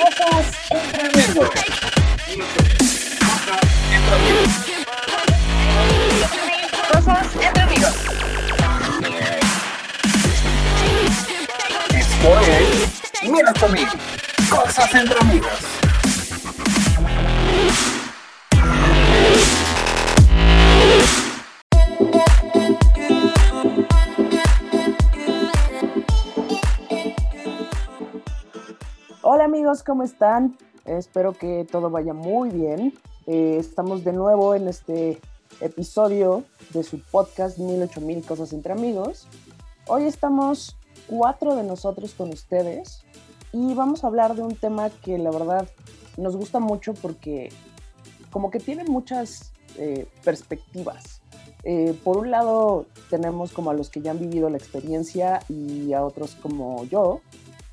Cosas entre amigos. Cosas entre amigos. Esto es Mira conmigo. Cosas entre amigos. ¿Cómo están? Espero que todo vaya muy bien. Eh, estamos de nuevo en este episodio de su podcast 1008 cosas entre amigos. Hoy estamos cuatro de nosotros con ustedes y vamos a hablar de un tema que la verdad nos gusta mucho porque como que tiene muchas eh, perspectivas. Eh, por un lado tenemos como a los que ya han vivido la experiencia y a otros como yo,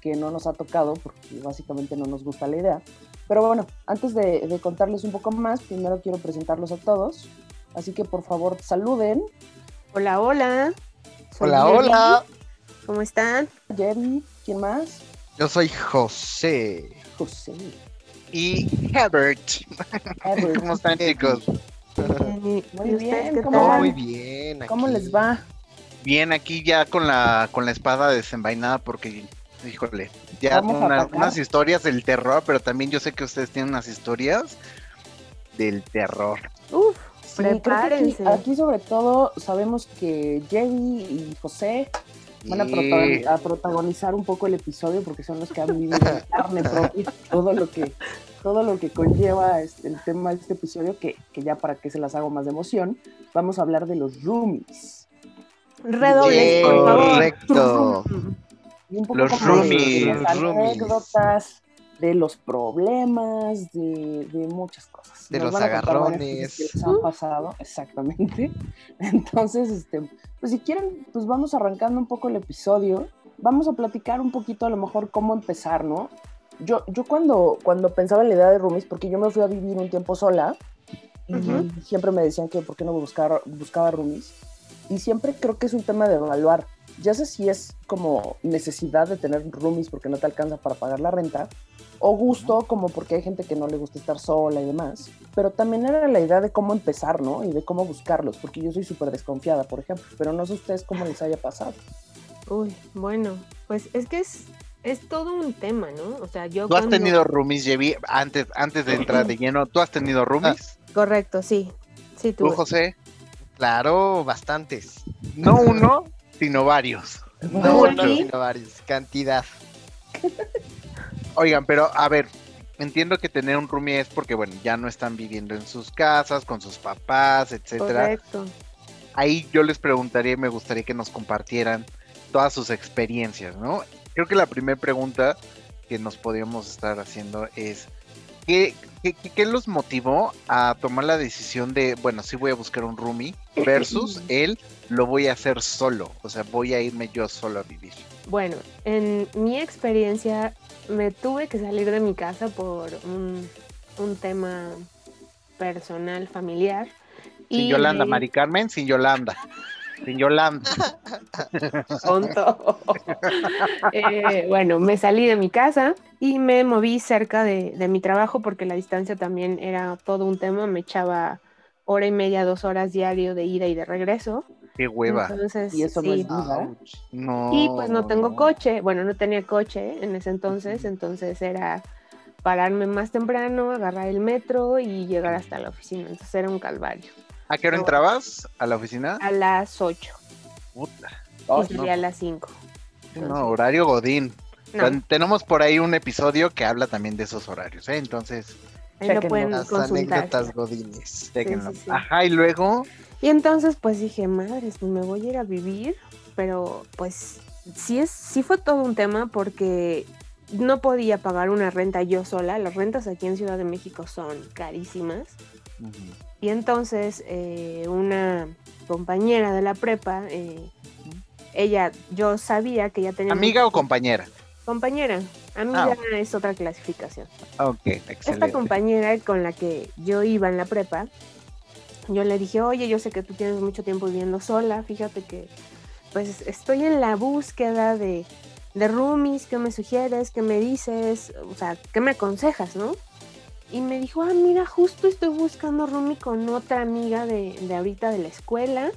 que no nos ha tocado porque básicamente no nos gusta la idea. Pero bueno, antes de, de, contarles un poco más, primero quiero presentarlos a todos. Así que por favor saluden. Hola, hola. Soy hola, Jerry. hola. ¿Cómo están? Jerry, ¿quién más? Yo soy José. José. Y Herbert. Herbert. ¿Cómo están, chicos? Muy bien, ¿cómo, ¿cómo, muy bien. Aquí. ¿Cómo les va? Bien, aquí ya con la, con la espada desenvainada porque híjole, ya una, unas historias del terror, pero también yo sé que ustedes tienen unas historias del terror. Uf, sí, prepárense. Aquí, aquí, sobre todo sabemos que Jerry y José van a, protagonizar, a, protagonizar un poco el episodio porque son los que han vivido en carne propia todo lo que todo lo que conlleva este, el tema de este episodio, que, que, ya para que se las hago más de emoción, vamos a hablar de los roomies. Redobles, por favor. Correcto. Y un poco los como roomies, de las los anécdotas, de los problemas, de, de muchas cosas. De Nos los agarrones. Que les han pasado, exactamente. Entonces, este, pues si quieren, pues vamos arrancando un poco el episodio. Vamos a platicar un poquito a lo mejor cómo empezar, ¿no? Yo, yo cuando, cuando pensaba en la idea de roomies, porque yo me fui a vivir un tiempo sola, y uh -huh. siempre me decían que por qué no buscaba, buscaba roomies. Y siempre creo que es un tema de evaluar ya sé si es como necesidad de tener roomies porque no te alcanza para pagar la renta, o gusto como porque hay gente que no le gusta estar sola y demás, pero también era la idea de cómo empezar, ¿no? Y de cómo buscarlos, porque yo soy súper desconfiada, por ejemplo, pero no sé ustedes cómo les haya pasado. Uy, bueno, pues es que es, es todo un tema, ¿no? O sea, yo... ¿Tú cuando... has tenido roomies, Jevi, antes, antes de entrar de lleno, ¿tú has tenido roomies? Ah, correcto, sí. Sí, tú. ¿Tú, José? Claro, bastantes. No uno, sino varios. No, no, sino varios. Cantidad. Oigan, pero a ver, entiendo que tener un roomie es porque, bueno, ya no están viviendo en sus casas, con sus papás, etcétera. Correcto. Ahí yo les preguntaría y me gustaría que nos compartieran todas sus experiencias, ¿no? Creo que la primera pregunta que nos podríamos estar haciendo es, ¿qué, qué, qué los motivó a tomar la decisión de, bueno, sí voy a buscar un roomie versus él lo voy a hacer solo, o sea, voy a irme yo solo a vivir. Bueno, en mi experiencia me tuve que salir de mi casa por un, un tema personal, familiar. Sin y Yolanda, Mari Carmen, sin Yolanda. Sin Yolanda. Tonto. Eh, bueno, me salí de mi casa y me moví cerca de, de mi trabajo porque la distancia también era todo un tema. Me echaba hora y media, dos horas diario de ida y de regreso. Qué hueva. Entonces, Y eso no sí. es vida. No. Y pues no tengo coche. Bueno, no tenía coche en ese entonces, entonces era pararme más temprano, agarrar el metro y llegar hasta la oficina. Entonces era un calvario. ¿A qué hora entrabas a la oficina? A las 8 Puta. Y salía a las 5. No, horario Godín. No, Ten- Tenemos por ahí un episodio que habla también de esos horarios, ¿eh? Entonces, ahí lo pueden Las consultar. anécdotas godines. déjenlo. sí, sí. Ajá, y luego, Y entonces pues dije, madres, pues me voy a ir a vivir, pero pues sí, es, sí fue todo un tema porque no podía pagar una renta yo sola. Las rentas aquí en Ciudad de México son carísimas. Y entonces eh, una compañera de la prepa, eh, ella, yo sabía que ya tenía... ¿amiga o mucho- compañera? Compañera, amiga Ah. es otra clasificación. Ok, Esta excelente. compañera con la que yo iba en la prepa, yo le dije, oye, yo sé que tú tienes mucho tiempo viviendo sola, fíjate que pues estoy en la búsqueda de, de roomies, ¿qué me sugieres? ¿Qué me dices? O sea, ¿qué me aconsejas, no? Y me dijo, ah, mira, justo estoy buscando roomie con otra amiga de, de ahorita de la escuela.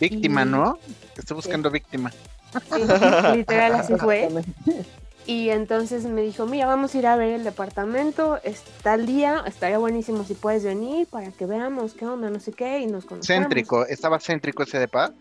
Víctima, y- ¿no? Estoy buscando víctima. Sí, literal así fue. Y entonces me dijo, mira, vamos a ir a ver el departamento, está el día, estaría buenísimo si puedes venir para que veamos qué onda, no sé qué, y nos conocemos. Céntrico, ¿estaba céntrico ese depa?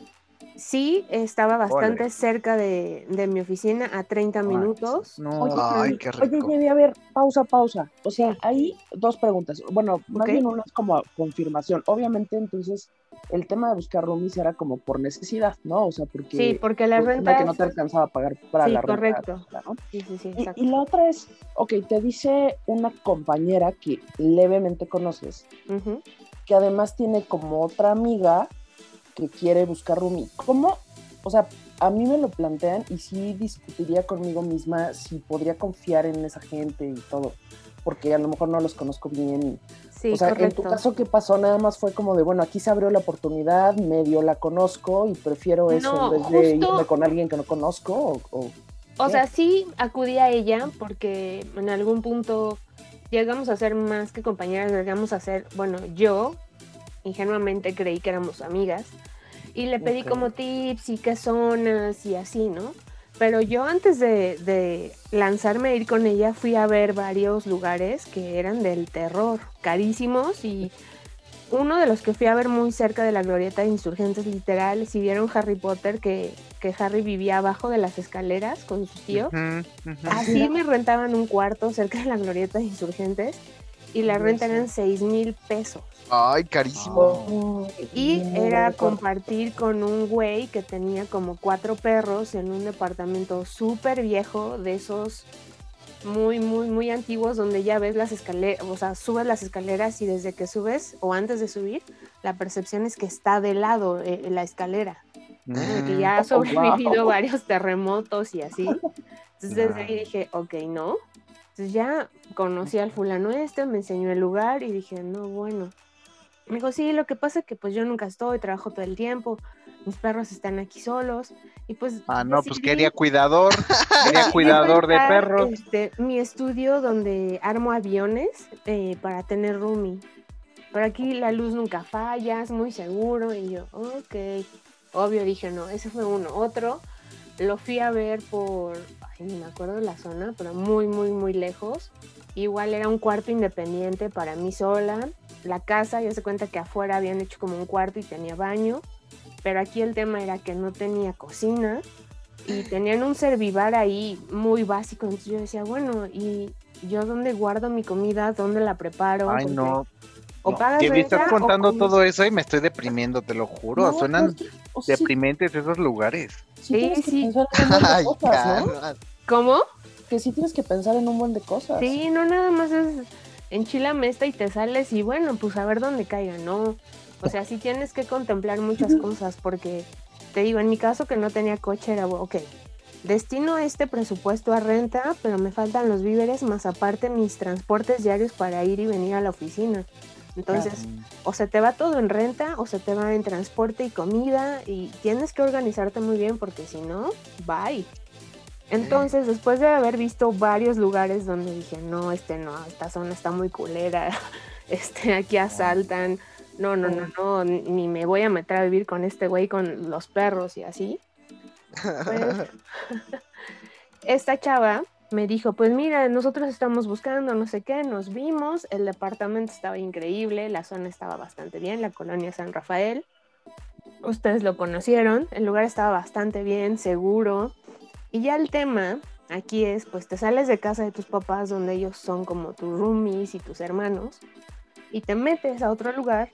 Sí, estaba bastante cerca de, de mi oficina, a 30 minutos. No, Oye, ay, qué Oye, rico. Jenny, a ver, pausa, pausa. O sea, hay dos preguntas. Bueno, más Ok. bien una es como confirmación. Obviamente, entonces, el tema de buscar roomies era como por necesidad, ¿no? O sea, porque... Sí, porque la renta... que no te alcanzaba a pagar para Sí, la renta. correcto. Sí, sí, sí, Y, exacto. y la otra es, ok, te dice una compañera que levemente conoces, que además tiene como otra amiga que quiere buscar roomie. ¿Cómo? O sea, a mí me lo plantean y sí discutiría conmigo misma si podría confiar en esa gente y todo, porque a lo mejor no los conozco bien. Sí, o sea, correcto. en tu caso, ¿qué pasó? Nada más fue como de, bueno, aquí se abrió la oportunidad, medio la conozco y prefiero eso No, en vez de irme con alguien que no conozco. O, o- O sea, sí acudí a ella porque en algún punto llegamos a ser más que compañeras, llegamos a ser, bueno, yo ingenuamente creí que éramos amigas y le pedí como tips y qué zonas y así, ¿no? Pero yo antes de, de lanzarme a ir con ella fui a ver varios lugares que eran del terror, carísimos y uno de los que fui a ver muy cerca de la glorieta de insurgentes literal, si vieron Harry Potter que, que Harry vivía abajo de las escaleras con. Ujú, ujú. Así me rentaban un cuarto cerca de la glorieta de insurgentes y la renta eran 6 mil pesos. Ay, carísimo. Oh, Y era compartir con un güey que tenía como cuatro perros en un departamento súper viejo de esos muy, muy, muy antiguos donde ya ves las escaleras, o sea, subes las escaleras y desde que subes o antes de subir, la percepción es que está de lado eh, la escalera, que ya ha Oh, sobrevivido wow. varios terremotos y así. Entonces desde ahí dije, ok, no. Entonces ya conocí al fulano este, me enseñó el lugar y dije, no, bueno. Me dijo, sí, lo que pasa es que pues yo nunca estoy, trabajo todo el tiempo, mis perros están aquí solos y pues... Ah, no, pues quería cuidador, quería cuidador de perros. este, mi estudio donde armo aviones eh, para tener roomie. Pero aquí la luz nunca falla, es muy seguro y yo, ok. Obvio dije, no, ese fue uno. Otro, lo fui a ver por, ay, ni me acuerdo de la zona, pero muy, muy, muy lejos. Igual era un cuarto independiente para mí sola. La casa, ya se cuenta que afuera habían hecho como un cuarto y tenía baño. Pero aquí el tema era que no tenía cocina y tenían un servivar ahí muy básico. Entonces yo decía, bueno, ¿y yo dónde guardo mi comida? ¿Dónde la preparo? Ay, Porque no. O no. pagas Que me estás contando todo eso y me estoy deprimiendo, te lo juro. No, Suenan pero es que, o sea, sí- deprimentes esos lugares. sí Sí. ¿Cómo? Que sí tienes que pensar en un buen de cosas. Sí, no nada más es enchilame esta y te sales y bueno, pues a ver dónde caiga, ¿no? O sea, sí tienes que contemplar muchas cosas porque, te digo, en mi caso que no tenía coche era, ok, destino este presupuesto a renta, pero me faltan los víveres más aparte mis transportes diarios para ir y venir a la oficina. Entonces, o se te va todo en renta o se te va en transporte y comida y tienes que organizarte muy bien porque si no, bye. Entonces, después de haber visto varios lugares donde dije, no, este no, esta zona está muy culera, este, aquí asaltan, no, no, no, no, ni me voy a meter a vivir con este güey con los perros y así. Pues, esta chava me dijo, pues mira, nosotros estamos buscando no sé qué, nos vimos, el departamento estaba increíble, la zona estaba bastante bien, la colonia San Rafael. Ustedes lo conocieron, el lugar estaba bastante bien, seguro. Y ya el tema aquí es, pues te sales de casa de tus papás, donde ellos son como tus roomies y tus hermanos, y te metes a otro lugar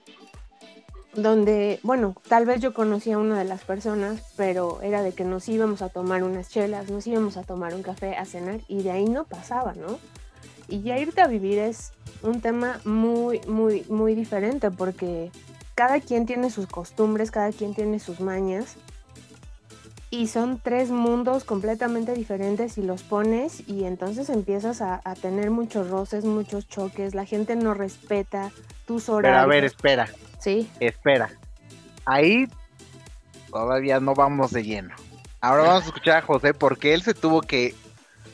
donde, bueno, tal vez yo conocía a una de las personas, pero era de que nos íbamos a tomar unas chelas, nos íbamos a tomar un café, a cenar, y de ahí no pasaba, ¿no? Y ya irte a vivir es un tema muy, muy, muy diferente, porque cada quien tiene sus costumbres, cada quien tiene sus mañas, y son tres mundos completamente diferentes y los pones y entonces empiezas a, a tener muchos roces, muchos choques, la gente no respeta tus Pero horarios. a ver, espera, Sí, espera. Ahí todavía no vamos de lleno. Ahora vamos a escuchar a José porque él se tuvo que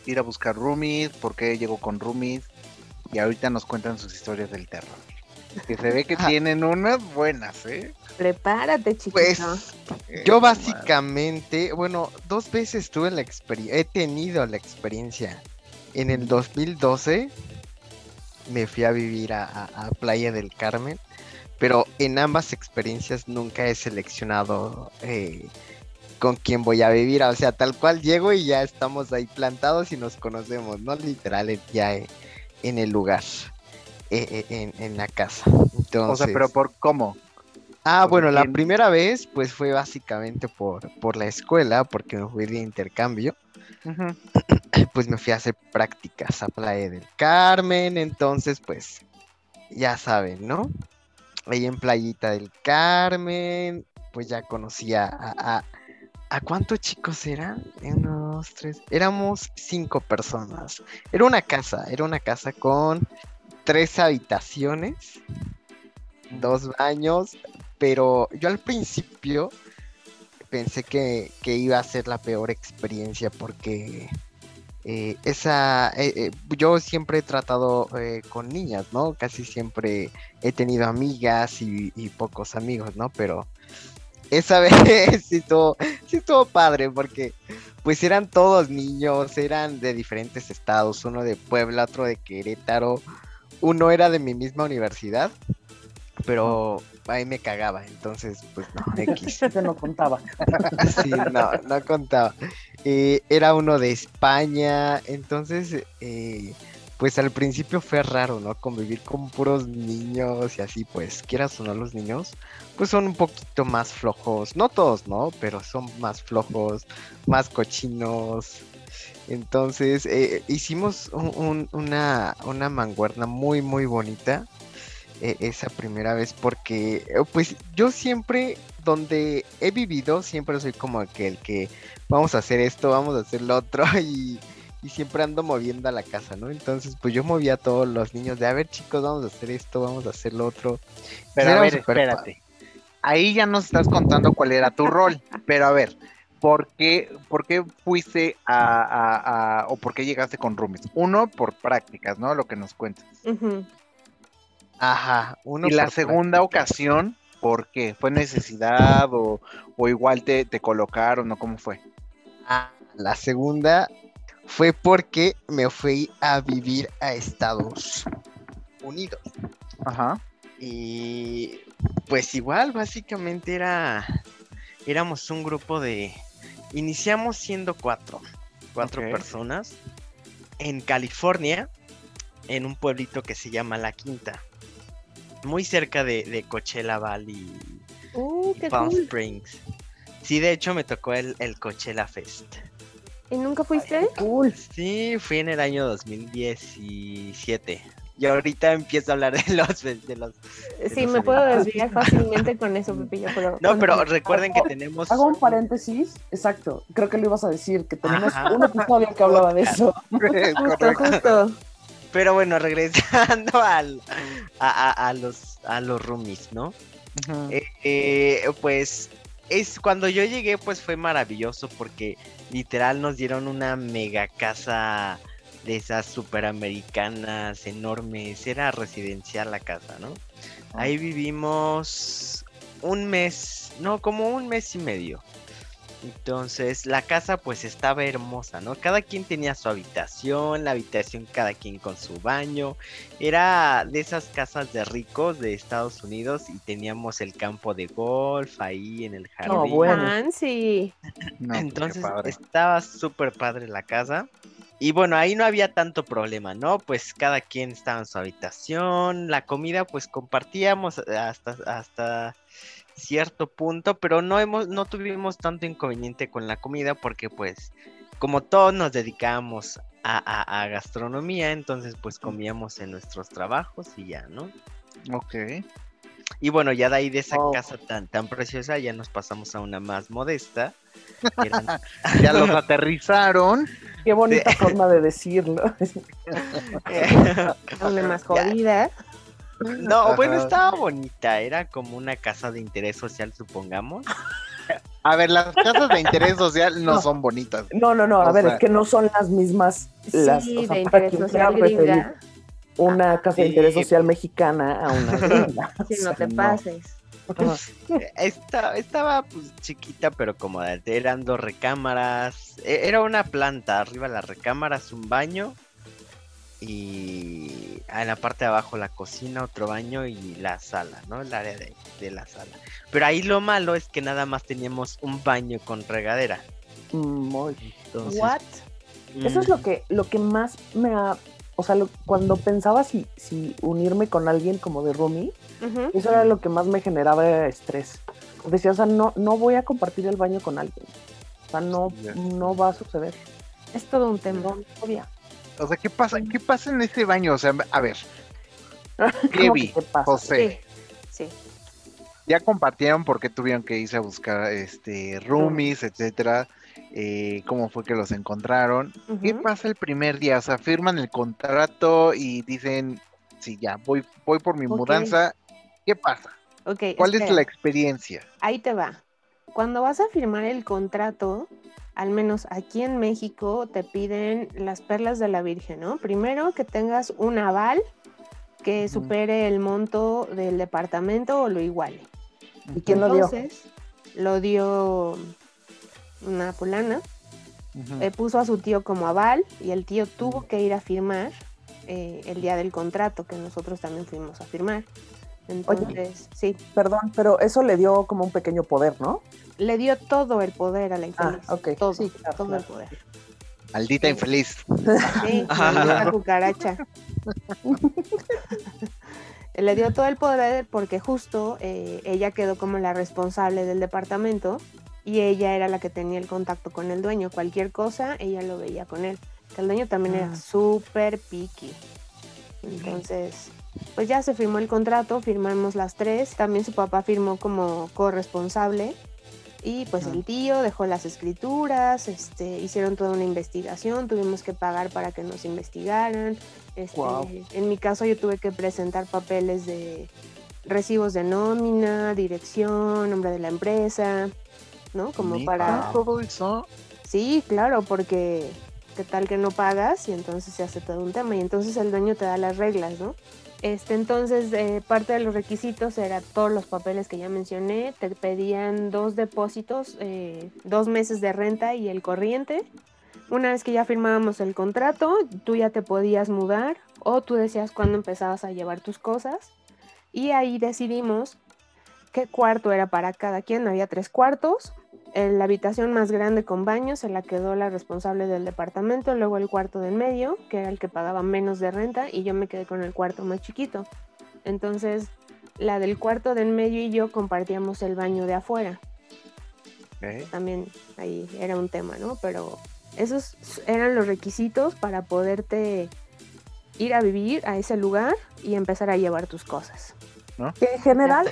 ir a buscar roomies, porque llegó con roomies y ahorita nos cuentan sus historias del terror. Que se ve que tienen unas buenas, ¿eh? prepárate, chiquito. Pues yo básicamente, bueno, dos veces tuve la experiencia, he tenido la experiencia. En el 2012 me fui a vivir a, a- a Playa del Carmen, pero en ambas experiencias nunca he seleccionado eh, con quién voy a vivir. O sea, tal cual llego y ya estamos ahí plantados y nos conocemos, ¿no? Literal, ya eh, en el lugar, eh, en, en la casa. Entonces, O sea, pero por cómo? Ah, ¿Por bueno, la primera vez pues fue básicamente por, por la escuela, porque me fui de intercambio, pues me fui a hacer prácticas a Playa del Carmen, entonces pues ya saben, ¿no? Ahí en Playita del Carmen, pues ya conocía a... ¿A, ¿a cuántos chicos eran? Uno, dos, tres... Éramos cinco personas. Era una casa, era una casa con tres habitaciones, dos baños, pero yo al principio pensé que, que iba a ser la peor experiencia porque eh, esa eh, eh, yo siempre he tratado con niñas, ¿no? Casi siempre he tenido amigas y, y pocos amigos, ¿no? Pero esa vez sí estuvo, sí estuvo padre porque pues eran todos niños, eran de diferentes estados, uno de Puebla, otro de Querétaro, uno era de mi misma universidad, pero ahí me cagaba, entonces pues no, X. No contaba. Sí, no, no contaba. Eh, era uno de España, entonces, eh, pues al principio fue raro, ¿no? Convivir con puros niños y así, pues, quieras o no los niños, pues son un poquito más flojos, no todos, ¿no? Pero son más flojos, más cochinos. Entonces, eh, hicimos un- un- una, una manguerna muy, muy bonita eh, esa primera vez porque, eh, pues, yo siempre donde he vivido siempre soy como que el que vamos a hacer esto, vamos a hacer lo otro y, y siempre ando moviendo a la casa, ¿no? Entonces, pues yo movía a todos los niños de, a ver chicos, vamos a hacer esto, vamos a hacer lo otro. Pero a ver, espérate. Ahí ya nos estás contando cuál era tu rol. Pero a ver, ¿por qué, por qué fuiste a, a- a- o por qué llegaste con roomies? Uno, por prácticas, ¿no? Lo que nos cuentas. Ajá, uno y la segunda ocasión, ¿por qué? ¿Fue necesidad o, o igual te, te colocaron o cómo fue? Ah, la segunda fue porque me fui a vivir a Estados Unidos. Ajá. Y pues igual, básicamente era. Éramos un grupo de. Iniciamos siendo cuatro. Cuatro personas. En California. En un pueblito que se llama La Quinta. Muy cerca de, de Coachella Valley. Uh, qué Palm cool. Springs. Sí, de hecho me tocó el, el Coachella Fest. ¿Y nunca fuiste? Cool. Sí, fui en el año 2017. Y ahorita empiezo a hablar de los de los Sí, los me puedo desviar fácilmente con eso, Pepillo, pero... No, pero continúa. recuerden que tenemos Hago un paréntesis. Exacto. Creo que lo ibas a decir, que tenemos Ajá. un episodio que hablaba de eso. Justo, justo. Pero bueno, regresando al, a, a- a los, a los roomies, ¿no? Eh, eh, pues es cuando yo llegué, pues fue maravilloso porque literal nos dieron una mega casa de esas superamericanas enormes. Era residencial la casa, ¿no? Ahí vivimos un mes, no, como un mes y medio. Entonces la casa pues estaba hermosa, ¿no? Cada quien tenía su habitación, la habitación cada quien con su baño. Era de esas casas de ricos de Estados Unidos y teníamos el campo de golf ahí en el jardín. bueno. Fancy. No, pues, Entonces estaba súper padre la casa. Y bueno, ahí no había tanto problema, ¿no? Pues cada quien estaba en su habitación, la comida pues compartíamos hasta, hasta cierto punto, pero no hemos, no tuvimos tanto inconveniente con la comida porque pues como todos nos dedicábamos a, a- a gastronomía, entonces pues comíamos en nuestros trabajos y ya, ¿no? Ok. Y bueno, ya de ahí de esa Oh. casa tan, tan preciosa, ya nos pasamos a una más modesta. eran- Ya los aterrizaron. Qué bonita forma de decirlo. Una más Ya. no, bueno, estaba bonita. Era como una casa de interés social, supongamos. A ver, las casas de interés social no, No. son bonitas. No, no, no, a O ver, sea- es que no son las mismas. Las, sí, o sea, de para interés quien social quiera preferir gringa. una casa de interés social mexicana a una gringa. Si no te no. pases. Esta, estaba pues, chiquita, pero cómoda. Eran dos recámaras. e- Era una planta. Arriba las recámaras, un baño. Y en la parte de abajo la cocina, otro baño y la sala, ¿no? El área de, de la sala. Pero ahí lo malo es que nada más teníamos un baño con regadera. Mm, muy- Entonces, What? Eso es lo que, lo que más me ha. O sea, lo- cuando pensaba si, si unirme con alguien como de roomie, Ujú. eso era lo que más me generaba estrés. Decía, o sea, no, no voy a compartir el baño con alguien. O sea, no, no va a suceder. Es todo un tema. No, obvia. O sea, ¿qué pasa? ¿Qué pasa en ese baño? O sea, a ver, ¿Cómo que Kevi, qué pasa? José, Sí, sí. ya compartieron por qué tuvieron que irse a buscar este roomies, etcétera. eh, cómo fue que los encontraron. ¿Qué Ujú. pasa el primer día? O sea, firman el contrato y dicen, sí, ya, voy, voy por mi Ok. mudanza. ¿Qué pasa? Ok, ¿Cuál es espera. la experiencia? Ahí te va. Cuando vas a firmar el contrato, al menos aquí en México, te piden las perlas de la Virgen, ¿no? Primero que tengas un aval que supere el monto del departamento o lo iguale. ¿Y quién lo dio? Entonces, lo dio una fulana, eh, puso a su tío como aval y el tío tuvo que ir a firmar eh, el día del contrato, que nosotros también fuimos a firmar. Entonces, sí, Perdón, pero eso le dio como un pequeño poder, ¿no? le dio todo el poder a la infeliz. Ah, ok. Todo, Sí, claro, todo claro. el poder. Maldita Sí. infeliz. Sí, la cucaracha. Le dio todo el poder porque justo eh, ella quedó como la responsable del departamento y ella era la que tenía el contacto con el dueño. Cualquier cosa, ella lo veía con él. Que el dueño también Ah. era súper picky. Entonces, pues ya se firmó el contrato, firmamos las tres. También su papá firmó como corresponsable. Y pues Ah. el tío dejó las escrituras, este, hicieron toda una investigación, tuvimos que pagar para que nos investigaran. Este. En mi caso yo tuve que presentar papeles de recibos de nómina, dirección, nombre de la empresa, ¿no? Como para... todo eso. Sí, claro, porque qué tal que no pagas y entonces se hace todo un tema y entonces el dueño te da las reglas, ¿no? Este, entonces, eh, parte de los requisitos era todos los papeles que ya mencioné, te pedían dos depósitos, eh, dos meses de renta y el corriente. Una vez que ya firmábamos el contrato, tú ya te podías mudar o tú decías cuándo empezabas a llevar tus cosas y ahí decidimos qué cuarto era para cada quien. Había tres cuartos, la habitación más grande con baño se la quedó la responsable del departamento, luego el cuarto del medio, que era el que pagaba menos de renta, y yo me quedé con el cuarto más chiquito. Entonces, la del cuarto del medio y yo compartíamos el baño de afuera. También ahí era un tema, ¿no? Pero esos eran los requisitos para poderte ir a vivir a ese lugar y empezar a llevar tus cosas. Que en general,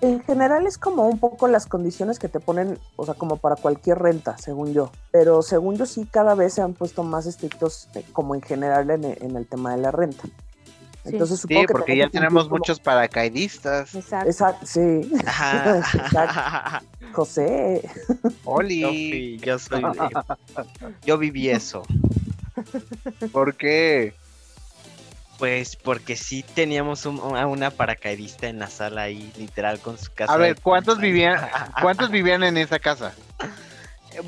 en, en general es como un poco las condiciones que te ponen, o sea, como para cualquier renta, según yo. Pero según yo sí, cada vez se han puesto más estrictos, eh, como en general en, en el tema de la renta. Sí. Entonces Sí, supongo que porque ya tenemos como- muchos paracaidistas. Exacto. Exacto, sí. Ajá. José. Yo, Oli, fui- yo soy yo viví eso. ¿por qué? Pues porque sí teníamos un- a una paracaidista en la sala ahí, literal, con su casa. A ver, ¿cuántos vivían, cuántos vivían en esa casa?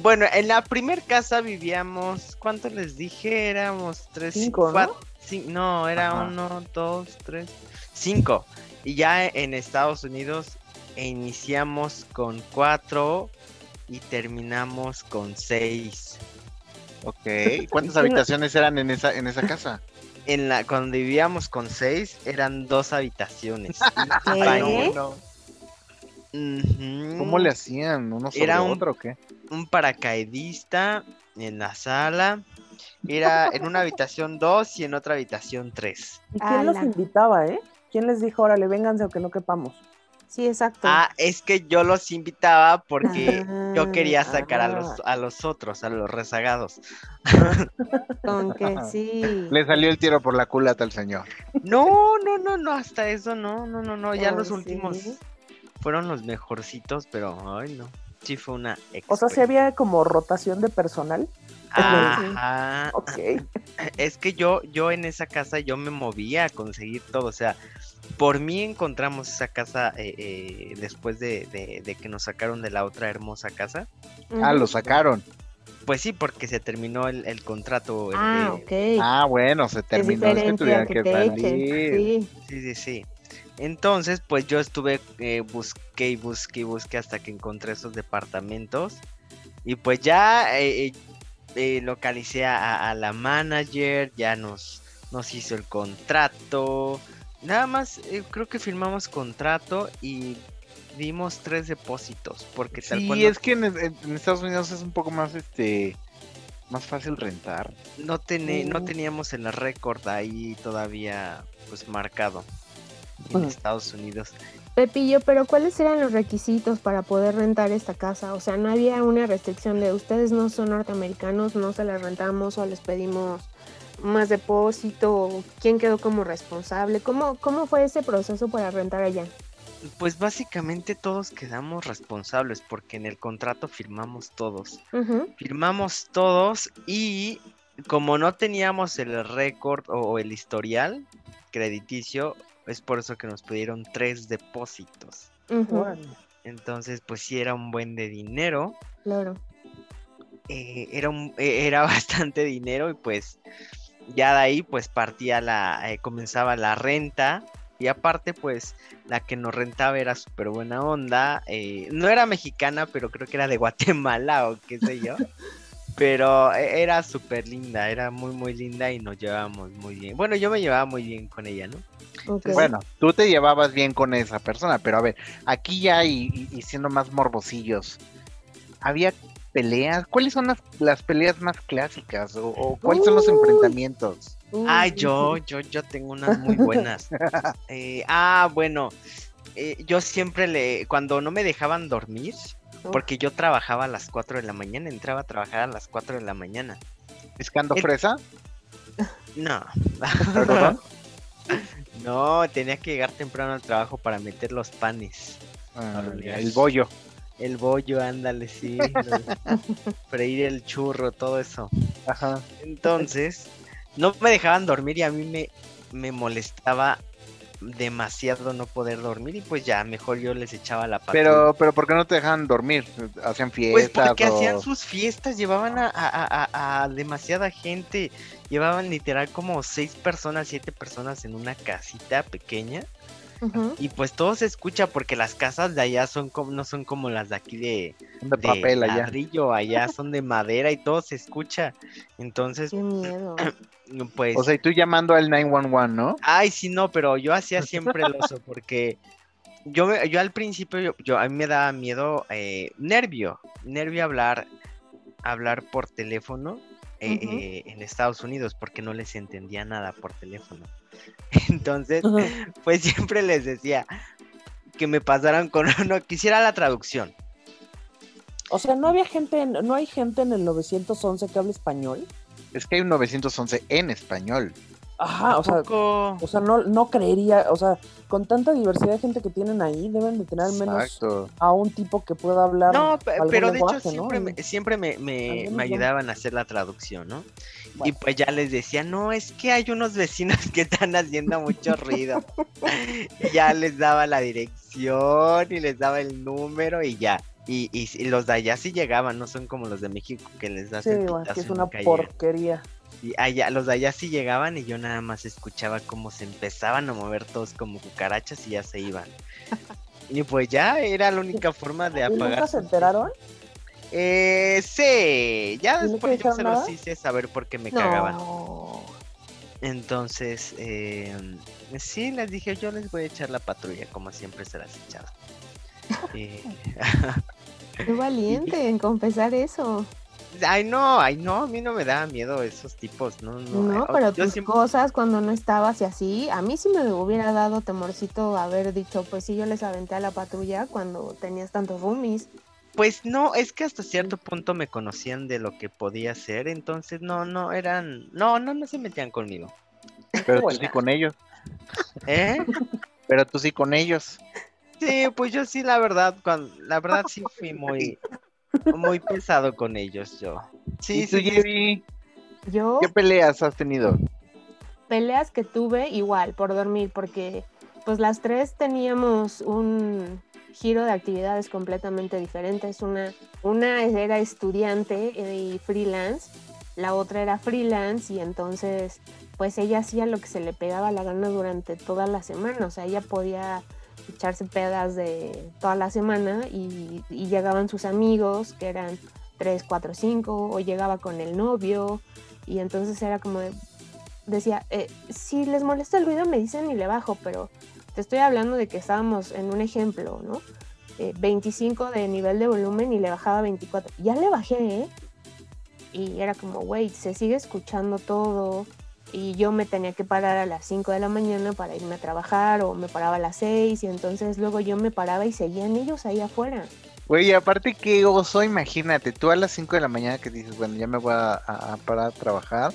Bueno, en la primer casa vivíamos, ¿cuántos les dije? Éramos tres, Cinco, ¿no? cuatro, cin- no, era Ajá. uno, dos, tres, cinco. Y ya en Estados Unidos iniciamos con cuatro y terminamos con seis. Ok, ¿cuántas no- habitaciones eran en esa, en esa casa? En la, cuando vivíamos con seis, eran dos habitaciones. ¿Cómo le hacían? ¿Uno sobre Era un- otro o qué? un paracaidista en la sala. Era en una habitación 2 y en otra habitación 3. ¿Y quién los invitaba, eh? ¿Quién les dijo, órale, vénganse o que no quepamos? Sí, exacto. Ah, es que yo los invitaba porque yo Ah, quería sacar a los, a los otros, a los rezagados. Con que sí. Le salió el tiro por la culata al señor. No, no, no, no, hasta eso no, no, no, no, ya Oh, los sí. últimos fueron los mejorcitos, pero ay no, sí fue una O sea, si había como rotación de personal. Ajá, Ok. es que yo, yo en esa casa yo me movía a conseguir todo, o sea, por mí encontramos esa casa eh, eh, después de, de- de que nos sacaron de la otra hermosa casa. Ah, lo sacaron. Pues sí, porque se terminó el, el contrato. el Ah, de- ok. Ah, bueno, se terminó. Es que tuvieron que salir. Sí. Sí, sí, sí. Entonces, pues yo estuve, eh, busqué y busqué y busqué hasta que encontré esos departamentos. Y pues ya eh, eh, localicé a, a la manager, ya nos, nos hizo el contrato. Nada más, eh, creo que firmamos contrato y dimos tres depósitos. Porque tal Sí, cual no- es que en, Estados Unidos es un poco más, este, más fácil rentar. no, tené- no Mm. teníamos el récord ahí todavía pues marcado en. Estados Unidos. Pepillo, pero ¿cuáles eran los requisitos para poder rentar esta casa? O sea, no había una restricción de ustedes no son norteamericanos, no se las rentamos o les pedimos más depósito, quién quedó como responsable. ¿Cómo, cómo fue ese proceso para rentar allá? Pues básicamente todos quedamos responsables porque en el contrato firmamos todos. Firmamos todos y como no teníamos el récord o el historial crediticio, es por eso que nos pidieron tres depósitos. Entonces, pues sí era un buen de dinero. Claro. eh, era, un- eh, era bastante dinero y pues ya de ahí pues partía la, eh, comenzaba la renta y aparte pues la que nos rentaba era súper buena onda, eh, no era mexicana pero creo que era de Guatemala o qué sé yo, pero eh, era súper linda, era muy muy linda y nos llevábamos muy bien, bueno yo me llevaba muy bien con ella, ¿no? ok. Bueno, tú te llevabas bien con esa persona, pero a ver, aquí ya y, siendo más morbosillos, ¿había peleas? ¿Cuáles son las, las peleas más clásicas? ¿O, o cuáles son los enfrentamientos? Uy, Ay, yo, yo, yo tengo unas muy buenas. Eh, ah, bueno, eh, yo siempre le, cuando no me dejaban dormir. Porque yo trabajaba a las 4 de la mañana, entraba a trabajar a las 4 de la mañana. ¿Escando El- fresa? No, ¿Perdón? no, tenía que llegar temprano al trabajo para meter los panes. Ah, el bollo. El bollo, ándale, sí. freír el churro, todo eso. Ajá. Entonces, no me dejaban dormir y a mí me, me molestaba demasiado no poder dormir y pues ya mejor yo les echaba la patrulla. Pero, pero ¿por qué no te dejan dormir? ¿Hacían Pues fiestas? porque o- hacían sus fiestas, llevaban a- a- a- a demasiada gente, llevaban literal como seis personas, siete personas en una casita pequeña Y pues todo se escucha porque las casas de allá son como, no son como las de aquí de, de de papel allá. ladrillo, allá son de madera y todo se escucha. Entonces, Qué miedo. pues... O sea, y tú llamando al 911, ¿no? Ay, sí, no, pero yo hacía siempre el oso porque yo, me- yo al principio, yo, yo- a mí me daba miedo, eh, nervio, nervio hablar, hablar por teléfono eh, eh, en Estados Unidos porque no les entendía nada por teléfono. Entonces, pues siempre les decía que me pasaran con uno, quisiera la traducción. O sea, no había gente, en- no hay gente en el 911 que hable español. Es que hay un 911 en español. Ajá, o sea, o sea, no, no creería, o sea, con tanta diversidad de gente que tienen ahí, deben de tener al menos Exacto. a un tipo que pueda hablar. No, pero de hecho siempre, me, siempre me, me- me ayudaban a hacer la traducción, ¿no? Y pues ya les decía, no, es que hay unos vecinos que están haciendo mucho ruido. Y ya les daba la dirección y les daba el número y ya. Y, y, y los de allá sí llegaban, no son como los de México que les das Sí, es una porquería. Y allá, los de allá sí llegaban y yo nada más escuchaba cómo se empezaban a mover todos como cucarachas y ya se iban. Y pues ya era la única forma de ¿Y apagar. nunca se enteraron? Eh, sí, ya ¿Y después yo se nada? los hice saber porque me cagaban. No. Entonces, eh, sí, les dije, yo les voy a echar la patrulla, como siempre se las he echado. Eh, Qué valiente en confesar eso. Ay, no, ay, no, a mí no me da miedo esos tipos, no, no. No, pero yo tus siempre- cosas cuando no estabas y así, a mí sí me hubiera dado temorcito haber dicho, pues sí, yo les aventé a la patrulla cuando tenías tantos roomies. Pues no, es que hasta cierto punto me conocían de lo que podía ser, entonces no, no, eran, no, no, no se metían conmigo. Pero tú sí con ellos. ¿Eh? Pero tú sí con ellos. Sí, pues yo sí, la verdad, cuando, la verdad sí fui muy, muy pesado con ellos, yo. Sí, ¿Y tú, sí, sí, Jerry? Yo, ¿Qué peleas has tenido? peleas que tuve igual por dormir, porque pues las tres teníamos un giro de actividades completamente diferentes. Una, una era estudiante y freelance, la otra era freelance y entonces pues ella hacía lo que se le pegaba la gana durante toda la semana, o sea, ella podía echarse pedas de toda la semana y, llegaban sus amigos que eran 3, 4, 5 o llegaba con el novio y entonces era como de, decía, eh, si les molesta el ruido me dicen y le bajo, pero te estoy hablando de que estábamos en un ejemplo, ¿no? Eh, 25 de nivel de volumen y le bajaba 24. Ya le bajé, ¿eh? Y era como, güey, se sigue escuchando todo. Y yo me tenía que parar a las 5 de la mañana para irme a trabajar o me paraba a las 6 y entonces luego yo me paraba y seguían ellos ahí afuera. Güey, aparte qué oso, imagínate, tú a las 5 de la mañana que dices, bueno, ya me voy a, a- a parar a trabajar.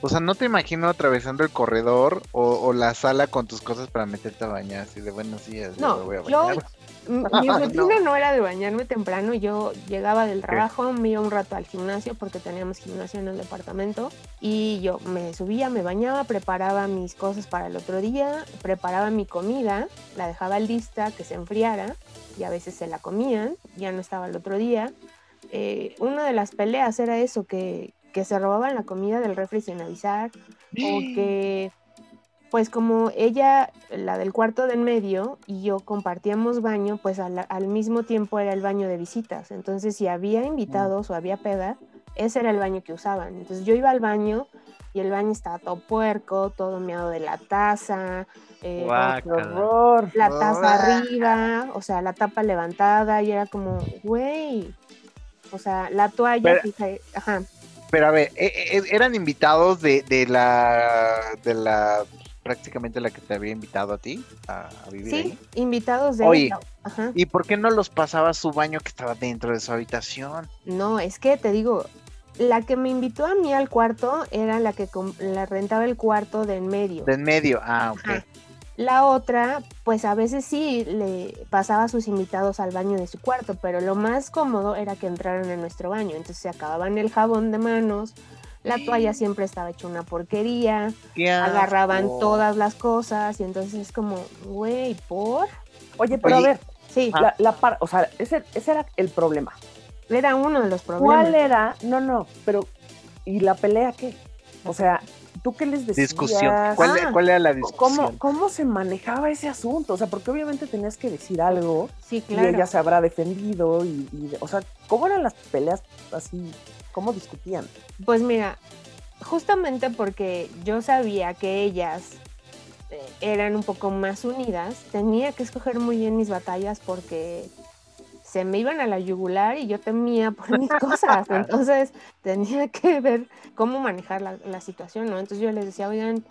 O sea, no te imagino atravesando el corredor o, o la sala con tus cosas para meterte a bañar, así de buenos días. No, me voy a bañar". Mi rutina no. era de bañarme temprano, yo llegaba del trabajo, me iba un rato al gimnasio porque teníamos gimnasio en el departamento y yo me subía, me bañaba, preparaba mis cosas para el otro día, preparaba mi comida, la dejaba lista que se enfriara y a veces se la comían, ya no estaba el otro día. Eh, una de las peleas era eso, que, que se robaban la comida del refri sin avisar o que pues como ella, la del cuarto de en medio, y yo compartíamos baño, pues al, al mismo tiempo era el baño de visitas. Entonces, si había invitados o había peda, ese era el baño que usaban. Entonces, yo iba al baño y el baño estaba todo puerco, todo meado de la taza, eh, Guau. ¡Qué horror! la taza arriba, o sea, la tapa levantada, y era como, güey. O sea, la toalla, Pero- fija- ajá. Pero a ver, e- e- eran invitados de, de la de la prácticamente la que te había invitado a ti a, a vivir Sí, ahí. invitados de Oye. Ajá. ¿Y por qué no los pasaba a su baño que estaba dentro de su habitación? No, es que te digo, la que me invitó a mí al cuarto era la que la rentaba el cuarto de en medio. De en medio. Ah, ok. Ajá. La otra, pues a veces sí le pasaba a sus invitados al baño de su cuarto, pero lo más cómodo era que entraran a nuestro baño. Entonces se acababan el jabón de manos, la toalla siempre estaba hecha una porquería, Qué agarraban asco. todas las cosas y entonces es como, güey, ¿por? Oye, pero Oye, a ver, Sí, la, la par- o sea, ese, ese era el problema. era uno de los problemas. ¿Cuál era? No, no, pero ¿y la pelea qué? O sea, ¿tú qué les decías? Discusión. ¿Cuál, Ah. cuál era la ¿Cómo, discusión? ¿Cómo se manejaba ese asunto? O sea, porque obviamente tenías que decir algo Sí, y claro. ella se habrá defendido y, y- o sea, ¿cómo eran las peleas así? ¿Cómo discutían? Pues mira, justamente porque yo sabía que ellas eh, eran un poco más unidas, tenía que escoger muy bien mis batallas porque se me iban a la yugular y yo temía por mis cosas. Entonces tenía que ver cómo manejar la, la situación, ¿no? Entonces yo les decía, oigan,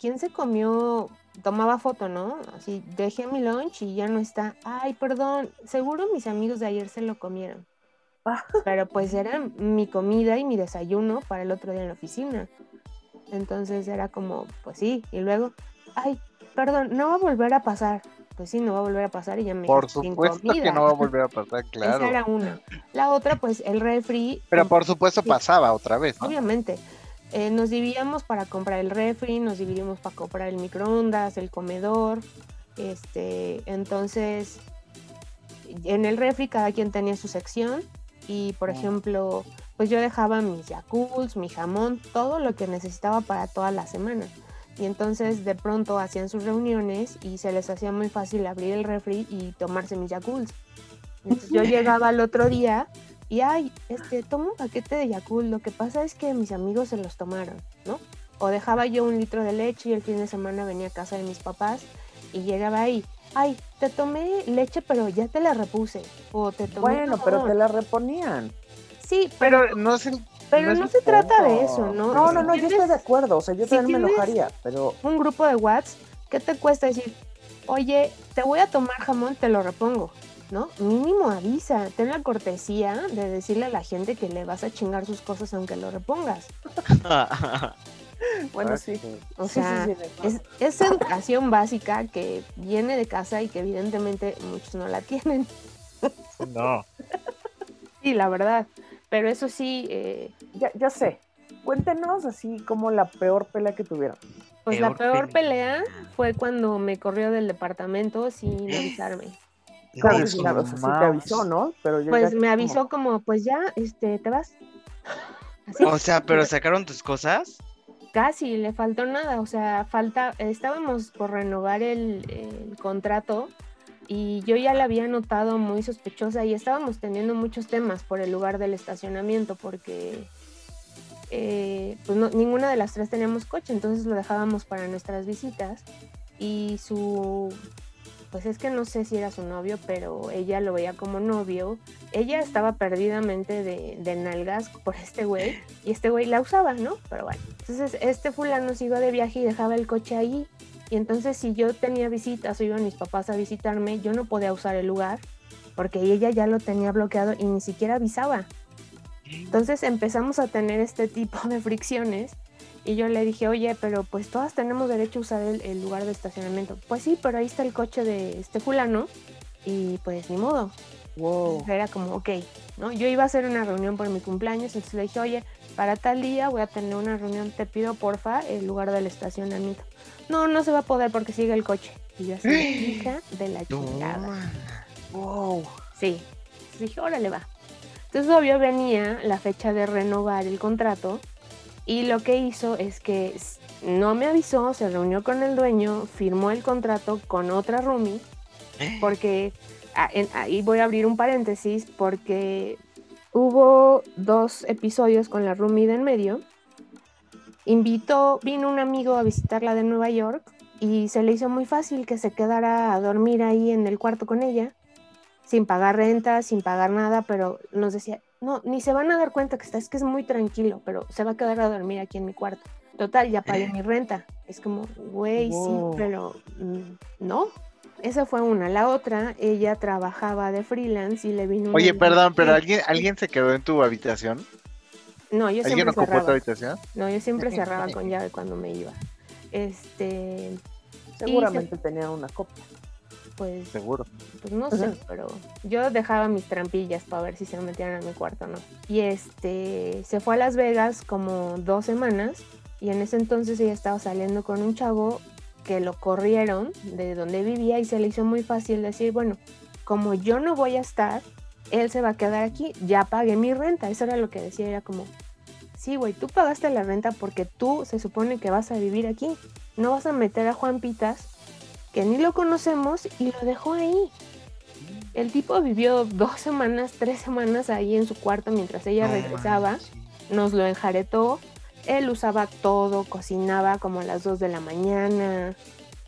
¿quién se comió? Tomaba foto, ¿no? Así, dejé mi lunch y ya no está. Ay, perdón, seguro mis amigos de ayer se lo comieron. Pero pues era mi comida y mi desayuno para el otro día en la oficina. Entonces era como, pues sí, y luego, ay, perdón, no va a volver a pasar. Pues sí, no va a volver a pasar y ya me Por quedé sin supuesto que comida. no va a volver a pasar, claro. Esa era una. La otra, pues el refri. Pero com- por supuesto Sí. pasaba otra vez, ¿no? Obviamente. Eh, nos dividíamos para comprar el refri, nos dividimos para comprar el microondas, el comedor. Este, entonces, en el refri cada quien tenía su sección y, por ejemplo, pues yo dejaba mis Yakults, mi jamón, todo lo que necesitaba para toda la semana. Y entonces de pronto hacían sus reuniones y se les hacía muy fácil abrir el refri y tomarse mis Yakults. Entonces yo llegaba al otro día y, ay, este, tomo un paquete de Yakult, lo que pasa es que mis amigos se los tomaron, ¿no? O dejaba yo un litro de leche y el fin de semana venía a casa de mis papás y llegaba ahí, ay, te tomé leche pero ya te la repuse. O te tomé Bueno, pero jabón". te la reponían. Sí, pero, Pero no es el. pero no se trata de eso, ¿no? No, no, no, yo estoy de acuerdo. O sea, yo si también me enojaría, pero Un grupo de WhatsApp, ¿qué te cuesta decir? Oye, te voy a tomar jamón, te lo repongo, ¿no? Mínimo avisa, ten la cortesía de decirle a la gente que le vas a chingar sus cosas aunque lo repongas. bueno, sí. O Sí, sí, sea, sí, es, es educación básica que viene de casa y que evidentemente muchos no la tienen. No. Sí, la verdad. Pero eso sí, eh, ya, ya sé. Cuéntenos así como la peor pelea que tuvieron. pues la Peor pelea. pelea fue cuando me corrió del departamento sin avisarme. Claro de que su sí, o sea, sí te avisó, ¿no? Pero yo Pues ya me como- avisó como, pues ya, este, te vas. Así. O sea, pero sacaron tus cosas. Casi, le faltó nada, o sea, falta, estábamos por renovar el, contrato y yo ya la había notado muy sospechosa y estábamos teniendo muchos temas por el lugar del estacionamiento porque eh, pues no- ninguna de las tres teníamos coche, entonces lo dejábamos para nuestras visitas y su, pues es que no sé si era su novio, pero ella lo veía como novio, ella estaba perdidamente de, de nalgas por este güey y este güey la usaba, ¿no? Pero bueno. Entonces, este fulano se iba de viaje y dejaba el coche ahí. Y entonces, si yo tenía visitas o iban mis papás a visitarme, yo no podía usar el lugar porque ella ya lo tenía bloqueado y ni siquiera avisaba. Entonces empezamos a tener este tipo de fricciones y yo le dije, oye, pero pues todas tenemos derecho a usar el, el lugar de estacionamiento. Pues sí, pero ahí está el coche de este fulano y pues ni modo. Wow. Era como, ok, ¿no? Yo iba a hacer una reunión por mi cumpleaños, entonces le dije, oye, para tal día voy a tener una reunión, te pido porfa el lugar del estacionamiento. No, no se va a poder porque sigue el coche. Y yo así, hija de la chingada. Wow. Sí. Entonces dije, órale va. Entonces obvio venía la fecha de renovar el contrato y lo que hizo es que no me avisó, se reunió con el dueño, firmó el contrato con otra roomie porque ah, ahí voy a abrir un paréntesis porque hubo dos episodios con la roomie de en medio. Invitó, vino un amigo a visitarla de Nueva York y se le hizo muy fácil que se quedara a dormir ahí en el cuarto con ella, sin pagar renta, sin pagar nada, pero nos decía, no, ni se van a dar cuenta que está, es que es muy tranquilo, pero se va a quedar a dormir aquí en mi cuarto. Total, ya pagué mi renta. Es como, güey, Wow. sí, pero mm, no. Esa fue una. La otra, ella trabajaba de freelance y le vino. Oye, perdón, pero alguien, alguien se quedó en tu habitación. No, yo ¿Alguien siempre ocupó tu cerraba. habitación? No, yo siempre cerraba con llave cuando me iba. Este, Seguramente tenían una copia. Pues, Seguro. pues no sé, pero yo dejaba mis trampillas para ver si se metían a mi cuarto o no. Y este, se fue a Las Vegas como dos semanas y en ese entonces ella estaba saliendo con un chavo que lo corrieron de donde vivía y se le hizo muy fácil decir, bueno, como yo no voy a estar, él se va a quedar aquí, ya pagué mi renta. Eso era lo que decía, era como, sí, güey, tú pagaste la renta porque tú se supone que vas a vivir aquí. No vas a meter a Juan Pitas, que ni lo conocemos, y lo dejó ahí. El tipo vivió dos semanas, tres semanas ahí en su cuarto mientras ella regresaba, nos lo enjaretó. Él usaba todo, cocinaba como a las 2 de la mañana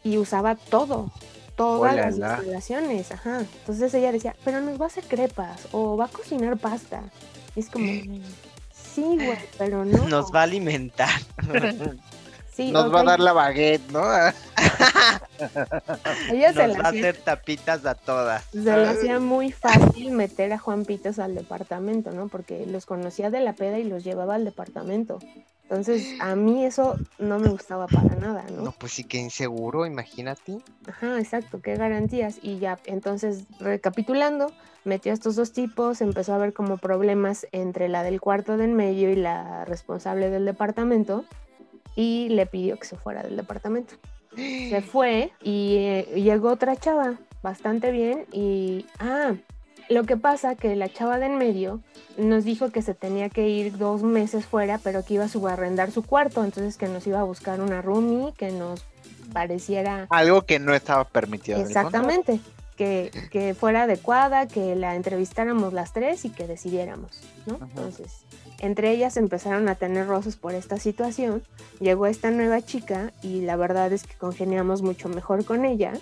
y usaba todo, todas las instalaciones, ajá. Entonces ella decía, pero nos va a hacer crepas o va a cocinar pasta. Y es como, sí, güey, pero no. Nos va a alimentar. Sí, Nos va a dar la baguette, ¿no? Ella se la va a hacía hacer tapitas a todas. Se le hacía muy fácil meter a Juan Pitas al departamento, ¿no? Porque los conocía de la peda y los llevaba al departamento. Entonces, a mí eso no me gustaba para nada, ¿no? No, pues sí que inseguro, imagínate. Ajá, exacto, qué garantías. Y ya, entonces, recapitulando, metió a estos dos tipos, empezó a haber como problemas entre la del cuarto de en medio y la responsable del departamento, y le pidió que se fuera del departamento. Se fue y eh, llegó otra chava, bastante bien, y, ah, lo que pasa que la chava de en medio nos dijo que se tenía que ir dos meses fuera, pero que iba a subarrendar su cuarto, entonces que nos iba a buscar una roomie que nos pareciera Algo que no estaba permitido. exactamente, que, que fuera adecuada, que la entrevistáramos las tres y que decidiéramos, ¿no? Ajá. Entonces, entre ellas empezaron a tener roces por esta situación, llegó esta nueva chica y la verdad es que congeniamos mucho mejor con ella,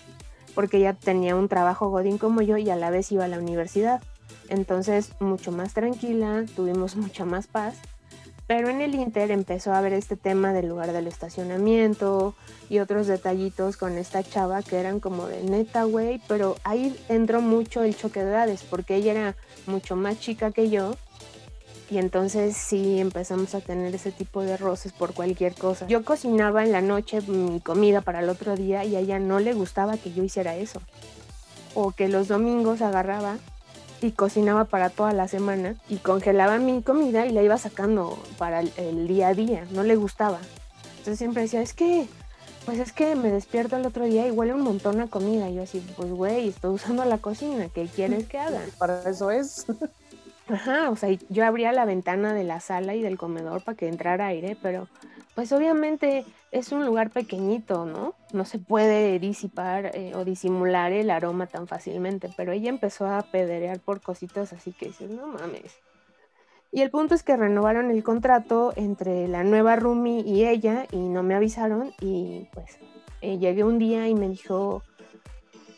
porque ella tenía un trabajo godín como yo y a la vez iba a la universidad. entonces mucho más tranquila, tuvimos mucha más paz. Pero en el Inter empezó a haber este tema del lugar del estacionamiento y otros detallitos con esta chava que eran como de neta, güey. Pero ahí entró mucho el choque de edades porque ella era mucho más chica que yo. Y entonces sí empezamos a tener ese tipo de roces por cualquier cosa. Yo cocinaba en la noche mi comida para el otro día y a ella no le gustaba que yo hiciera eso. O que los domingos agarraba y cocinaba para toda la semana y congelaba mi comida y la iba sacando para el, día a día, no le gustaba. Entonces siempre decía, es que, pues es que me despierto el otro día y huele un montón a comida. Y yo así, pues güey, estoy usando la cocina, ¿qué quieres que haga? Para eso es. Ajá, o sea, yo abría la ventana de la sala y del comedor para que entrara aire, pero pues obviamente es un lugar pequeñito, ¿no? No se puede disipar eh, o disimular el aroma tan fácilmente, pero ella empezó a pederear por cositas así que dices, no mames. Y el punto es que renovaron el contrato entre la nueva Rumi y ella y no me avisaron y pues eh, llegué un día y me dijo,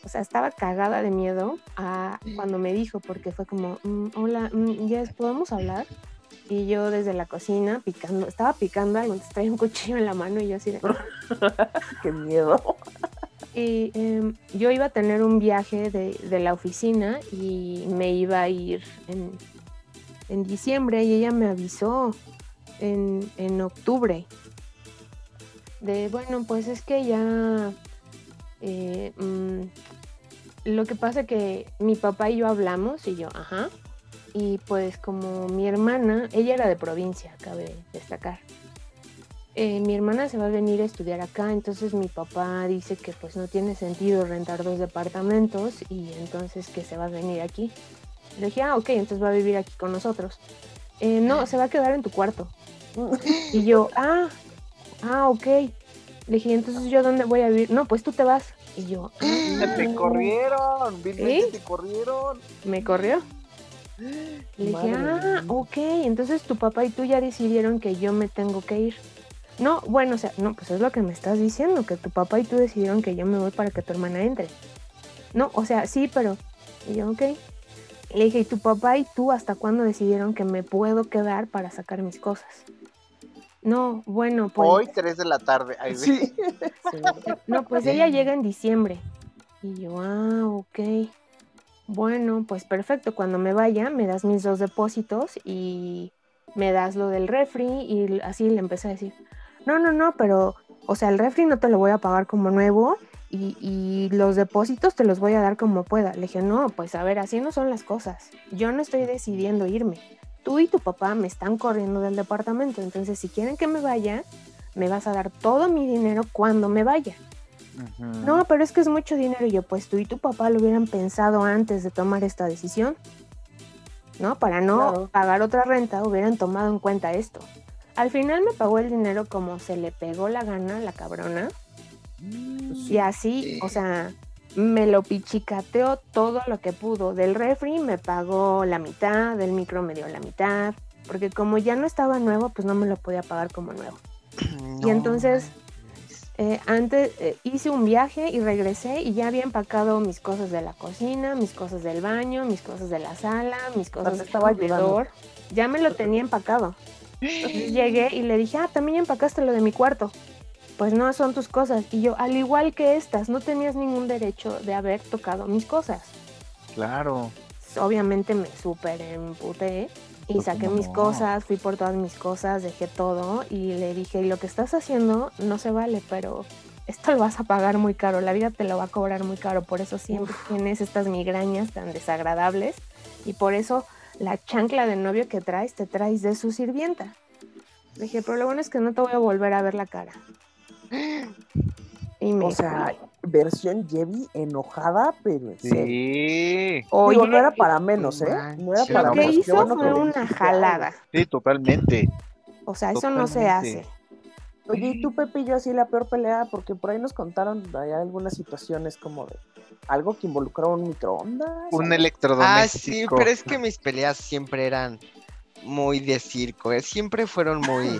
o sea, estaba cagada de miedo a cuando me dijo, porque fue como, mm, hola, mm, ¿ya podemos hablar? Y yo desde la cocina picando, estaba picando algo, entonces traía un cuchillo en la mano y yo así de... ¡Qué miedo! Y em, yo iba a tener un viaje de, de, la oficina y me iba a ir en, en diciembre y ella me avisó en, en, octubre. De, bueno, pues es que ya... Eh, mm, lo que pasa que mi papá y yo hablamos y yo, ajá, y pues como mi hermana, ella era de provincia, cabe destacar. Eh, mi hermana se va a venir a estudiar acá, entonces mi papá dice que pues no tiene sentido rentar dos departamentos y entonces que se va a venir aquí. Le dije, ah, ok, entonces va a vivir aquí con nosotros. Eh, no, se va a quedar en tu cuarto. y yo, ah, ah, ok. Le dije, entonces yo dónde voy a vivir? No, pues tú te vas. Y yo, ah, te corrieron, te corrieron. Me corrió. Le dije, ah, ok, entonces tu papá y tú ya decidieron que yo me tengo que ir. No, bueno, o sea, no, pues es lo que me estás diciendo, que tu papá y tú decidieron que yo me voy para que tu hermana entre. No, o sea, sí, pero... Y yo, ok. Le dije, ¿y tu papá y tú hasta cuándo decidieron que me puedo quedar para sacar mis cosas? No, bueno, pues... Hoy 3 de la tarde. Ahí sí. No, pues ella llega en diciembre. Y yo, ah, ok. Bueno, pues perfecto. Cuando me vaya, me das mis dos depósitos y me das lo del refri y así le empecé a decir, no, no, no, pero, o sea, el refri no te lo voy a pagar como nuevo y, y, los depósitos te los voy a dar como pueda. Le dije, no, pues a ver, así no son las cosas. Yo no estoy decidiendo irme. Tú y tu papá me están corriendo del departamento, entonces si quieren que me vaya, me vas a dar todo mi dinero cuando me vaya. No, pero es que es mucho dinero. Y yo, pues tú y tu papá lo hubieran pensado antes de tomar esta decisión. ¿No? Para no pagar otra renta, hubieran tomado en cuenta esto. Al final me pagó el dinero como se le pegó la gana a la cabrona. Mm, y así, o sea, me lo pichicateó todo lo que pudo. Del refri me pagó la mitad, del micro me dio la mitad. Porque como ya no estaba nuevo, pues no me lo podía pagar como nuevo. Y entonces eh, antes eh, hice un viaje y regresé y ya había empacado mis cosas de la cocina, mis cosas del baño, mis cosas de la sala, mis cosas del comedor. Ya me lo tenía empacado. llegué y le dije, ah, también empacaste lo de mi cuarto. Pues no, son tus cosas. Y yo, al igual que estas, no tenías ningún derecho de haber tocado mis cosas. Claro. Obviamente me súper emputé y saqué mis cosas, fui por todas mis cosas, dejé todo y le dije, lo que estás haciendo no se vale, pero esto lo vas a pagar muy caro, la vida te lo va a cobrar muy caro, por eso siempre tienes estas migrañas tan desagradables y por eso la chancla de novio que traes te traes de su sirvienta. Le dije, pero lo bueno es que no te voy a volver a ver la cara. Y me o sea, versión Jevi enojada, pero sí. Oye, Digo, no era para menos, ¿eh? No era para lo que hizo fue una jalada. Sí, totalmente. O sea, eso no se hace. Oye, ¿y tú, Pepe y yo, así la peor pelea? Porque por ahí nos contaron hay algunas situaciones como de algo que involucró un microondas. Un electrodoméstico. Ah, sí, pero es que mis peleas siempre eran muy de circo, ¿eh? siempre fueron muy...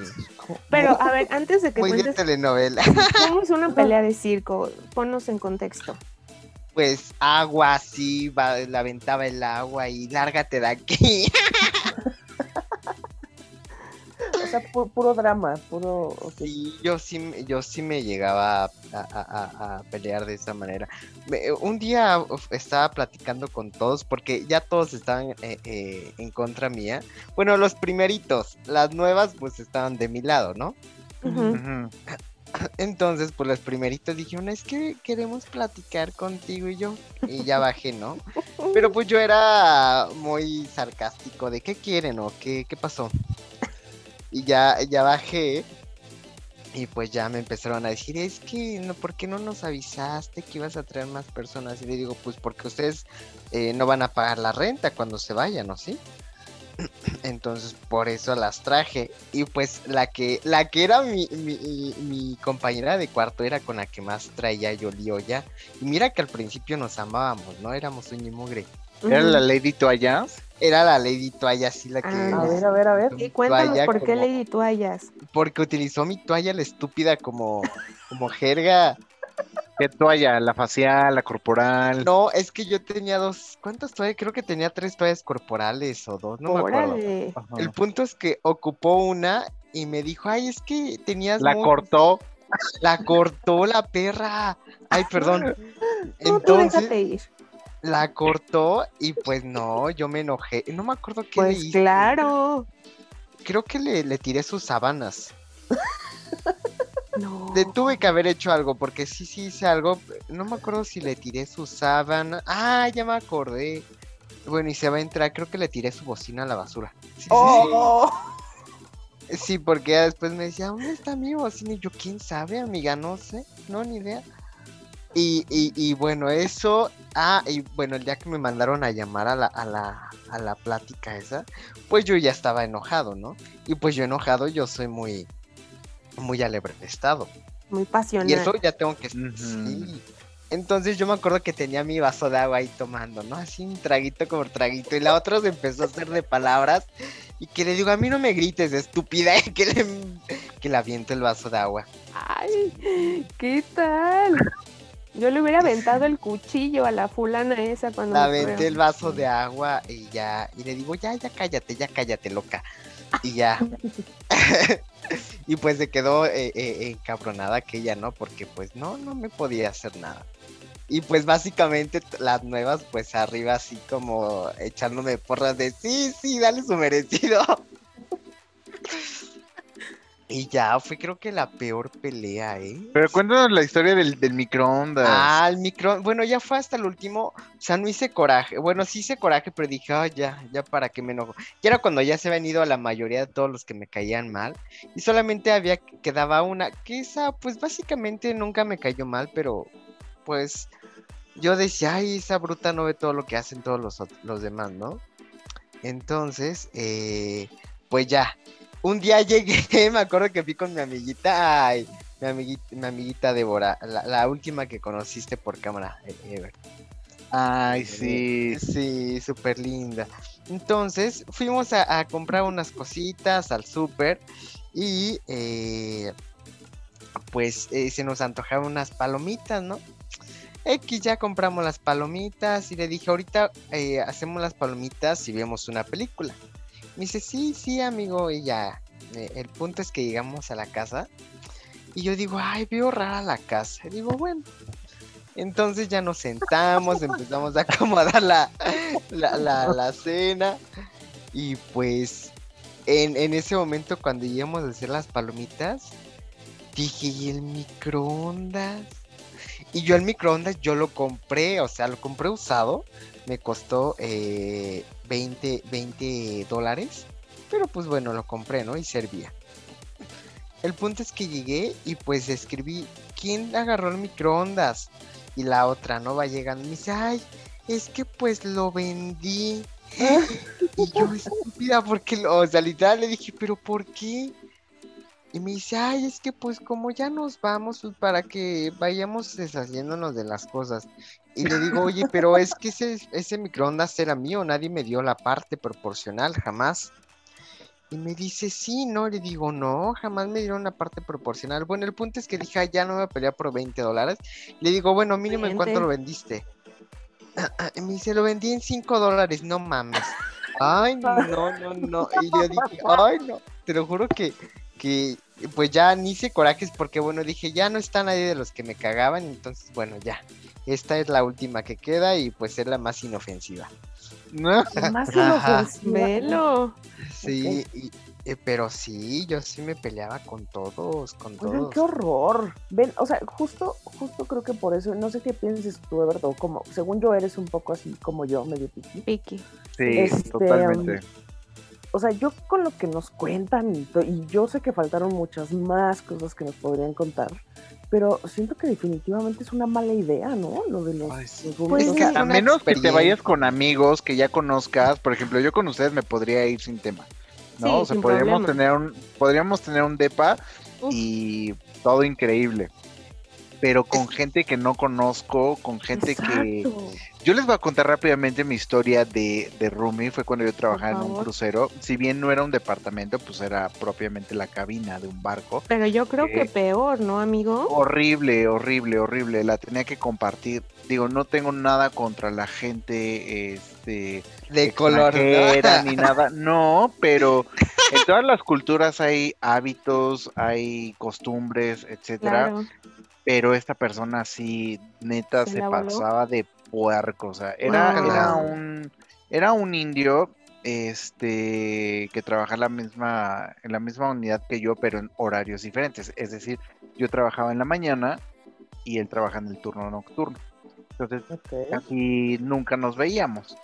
Pero, a ver, antes de que muy de telenovela. ¿Cómo es una pelea de circo? Ponnos en contexto. pues agua así, va, le aventaba el agua y lárgate de aquí. O sea, pu- puro drama, puro... ok. Sí, yo sí, me- yo sí me llegaba a, a- a- a pelear de esa manera. Me- un día uf, estaba platicando con todos porque ya todos estaban eh, eh, en contra mía. Bueno, los primeritos, las nuevas pues estaban de mi lado, ¿no? Entonces, pues los primeritos dijeron, es que queremos platicar contigo y yo. Y ya bajé, ¿no? Pero pues yo era muy sarcástico de qué quieren o qué, qué pasó. Y ya, ya bajé. Y pues ya me empezaron a decir, es que no, ¿por qué no nos avisaste que ibas a traer más personas? Y le digo, pues porque ustedes eh, no van a pagar la renta cuando se vayan, ¿no? ¿Sí? Entonces por eso las traje. Y pues la que, la que era mi, mi, compañera de cuarto era con la que más traía yo ya. Y mira que al principio nos amábamos, ¿no? Éramos un y mugre. ¿Era la Lady Toallas? Era la Lady Toalla así la que... Ah, A ver, a ver, a ver. Y cuéntanos por qué como- Lady Toallas. Porque utilizó mi toalla la estúpida como, como jerga. ¿Qué toalla? ¿La facial, la corporal? No, es que yo tenía dos... ¿Cuántas toallas? Creo que tenía tres toallas corporales o dos, no me acuerdo. Órale. Ajá. El punto es que ocupó una y me dijo, ay, es que tenías... La muy- cortó. La cortó la perra. Ay, perdón. No, tú Entonces, déjate ir. La cortó y pues no, yo me enojé. No me acuerdo qué le Pues hice. claro. Creo que le, le tiré sus sábanas. No. Le tuve que haber hecho algo, porque sí, sí hice algo. No me acuerdo si le tiré su sábana. Ah, ya me acordé. Bueno, y se va a entrar. Creo que le tiré su bocina a la basura. Sí, sí, sí. ¡Oh! Sí, porque ya después me decía, ¿dónde está mi bocina? Y yo, ¿quién sabe, amiga? No sé, no, ni idea. Y, y, y bueno, eso. Ah, y bueno, el día que me mandaron a llamar a la, a la, a la plática esa, pues yo ya estaba enojado, ¿no? Y pues yo enojado, yo soy muy, muy estado. Muy pasional. Y eso ya tengo que... Ujú. Sí. Entonces yo me acuerdo que tenía mi vaso de agua ahí tomando, ¿no? Así un traguito como traguito. Y la otra se empezó a hacer de palabras. Y que le digo, a mí no me grites, estúpida. Y que le, que le aviento el vaso de agua. Ay, ¿qué tal? Yo le hubiera aventado el cuchillo a la fulana esa cuando me aventé el vaso de agua y ya. Y le digo, ya, ya cállate, ya cállate, loca. Y ya. y pues se quedó eh, eh, encabronada aquella, ¿no? Porque pues no, no me podía hacer nada. Y pues básicamente las nuevas, pues arriba así como echándome porras de sí, sí, dale su merecido. y ya fue creo que la peor pelea, ¿eh? Pero cuéntanos la historia del, del microondas. Ah, el micro, bueno, ya fue hasta el último, o sea, no hice coraje, bueno, sí hice coraje, pero dije, "Ay, ya, ya para qué me enojo. Y era cuando ya se habían ido a la mayoría de todos los que me caían mal, y solamente había, quedaba una, que esa, pues básicamente nunca me cayó mal, pero, pues, yo decía, ay, esa bruta no ve todo lo que hacen todos los, los demás, ¿no? Entonces, eh, pues ya, un día llegué, me acuerdo que fui con mi amiguita, ay, mi amiguita, mi amiguita Débora, la, la última que conociste por cámara, eh, Ever. Ay, sí. Sí, súper linda. Entonces, fuimos a, a comprar unas cositas al súper y eh, pues eh, se nos antojaron unas palomitas, ¿no? X ya compramos las palomitas y le dije, ahorita eh, hacemos las palomitas y vemos una película. Me dice, sí, sí, amigo, y ya. eh, el punto es que llegamos a la casa y yo digo, ay, veo rara la casa. Digo, bueno. Entonces ya nos sentamos, empezamos a acomodar la, la, la, la cena. Y pues en, en ese momento cuando íbamos a hacer las palomitas, dije, ¿y el microondas? Y yo el microondas yo lo compré, o sea, lo compré usado. Me costó eh, 20, 20 dólares. Pero pues bueno, lo compré, ¿no? Y servía. El punto es que llegué y pues escribí, ¿quién agarró el microondas? Y la otra no va llegando. Me dice, ay, es que pues lo vendí. y yo, estúpida, porque lo, o sea, literal le dije, pero ¿por qué? Y me dice, ay, es que pues como ya nos vamos, pues para que vayamos deshaciéndonos de las cosas. Y le digo, oye, pero es que ese, ese microondas era mío, nadie me dio la parte proporcional, jamás. Y me dice, sí, no, le digo, no, jamás me dieron una parte proporcional. Bueno, el punto es que dije, "Ay, ya no me voy a pelear por 20 dólares. Le digo, bueno, mínimo, ¿en cuánto lo vendiste? Y me dice, lo vendí en 5 dólares, no mames. Ay, no, no, no. Y yo dije, ay, no. Te lo juro que, que pues ya ni hice corajes porque, bueno, dije, ya no está nadie de los que me cagaban. Entonces, bueno, ya. Esta es la última que queda y pues es la más inofensiva. ¿No? Más inofensiva. Sí, y- eh, pero sí, yo sí me peleaba con todos, con Oigan, todos. qué horror. Ven, o sea, justo, justo creo que por eso, no sé qué pienses tú, Everto, como, según yo eres un poco así como yo, medio piqui. Vicky. Sí, Este, totalmente. O sea, yo con lo que nos cuentan, y, yo sé que faltaron muchas más cosas que nos podrían contar, pero siento que definitivamente es una mala idea, ¿no? Lo de los, Ay, sí. los Pues. Es que a menos que te vayas con amigos que ya conozcas, por ejemplo, yo con ustedes me podría ir sin tema. ¿no? Sí, o sea, podríamos problema. tener un podríamos tener un depa Uf. y todo increíble. Pero con gente que no conozco, con gente que. Yo les voy a contar rápidamente mi historia de, de Roomie. Fue cuando yo trabajaba en un crucero. Si bien no era un departamento, pues era propiamente la cabina de un barco. Pero yo creo que Eh, peor, ¿no, amigo? Horrible, horrible, horrible. La tenía que compartir. Digo, no tengo nada contra la gente este, De color, ni nada. No, pero en todas las culturas hay hábitos, hay costumbres, etcétera. Claro. Pero esta persona sí, neta, ¿Se se pasaba de puerco. O sea, era, Wow. era un era un indio este que trabaja en la misma en la misma unidad que yo, pero en horarios diferentes. Es decir, yo trabajaba en la mañana y él trabaja en el turno nocturno. Entonces, Ok. casi nunca nos veíamos.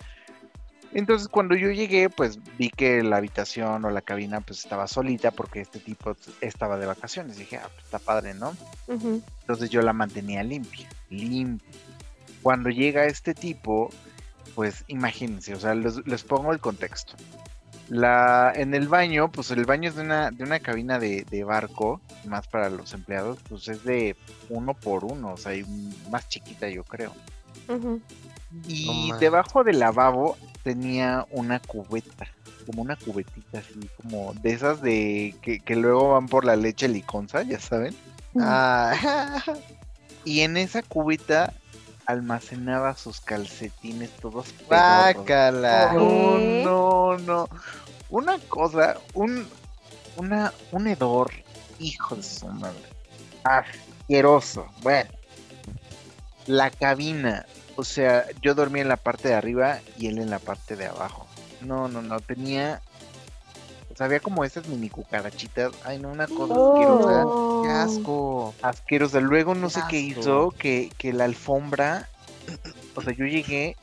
Entonces cuando yo llegué, pues vi que la habitación o la cabina pues estaba solita porque este tipo estaba de vacaciones. Dije, ah, pues está padre, ¿no? Entonces yo la mantenía limpia, limpia. Cuando llega este tipo, pues imagínense, o sea, les, les pongo el contexto. La, en el baño, pues el baño es de una, de una cabina de, de barco, más para los empleados, pues es de uno por uno, o sea, más chiquita yo creo. Y debajo del lavabo tenía una cubeta, como una cubetita así, como de esas de que, que luego van por la leche liconza, ya saben. Ah, Y en esa cubeta almacenaba sus calcetines todos pedorros. guácala. No, no, no. Una cosa, un, una, un hedor, hijo de su madre. Asqueroso. Bueno. La cabina. O sea, yo dormía en la parte de arriba y él en la parte de abajo. No, no, no. Tenía. Había como esas mini cucarachitas. Ay, no, una cosa asquerosa. Oh. Qué asco. asquerosa. Luego no sé qué hizo, que, que la alfombra, o sea, yo llegué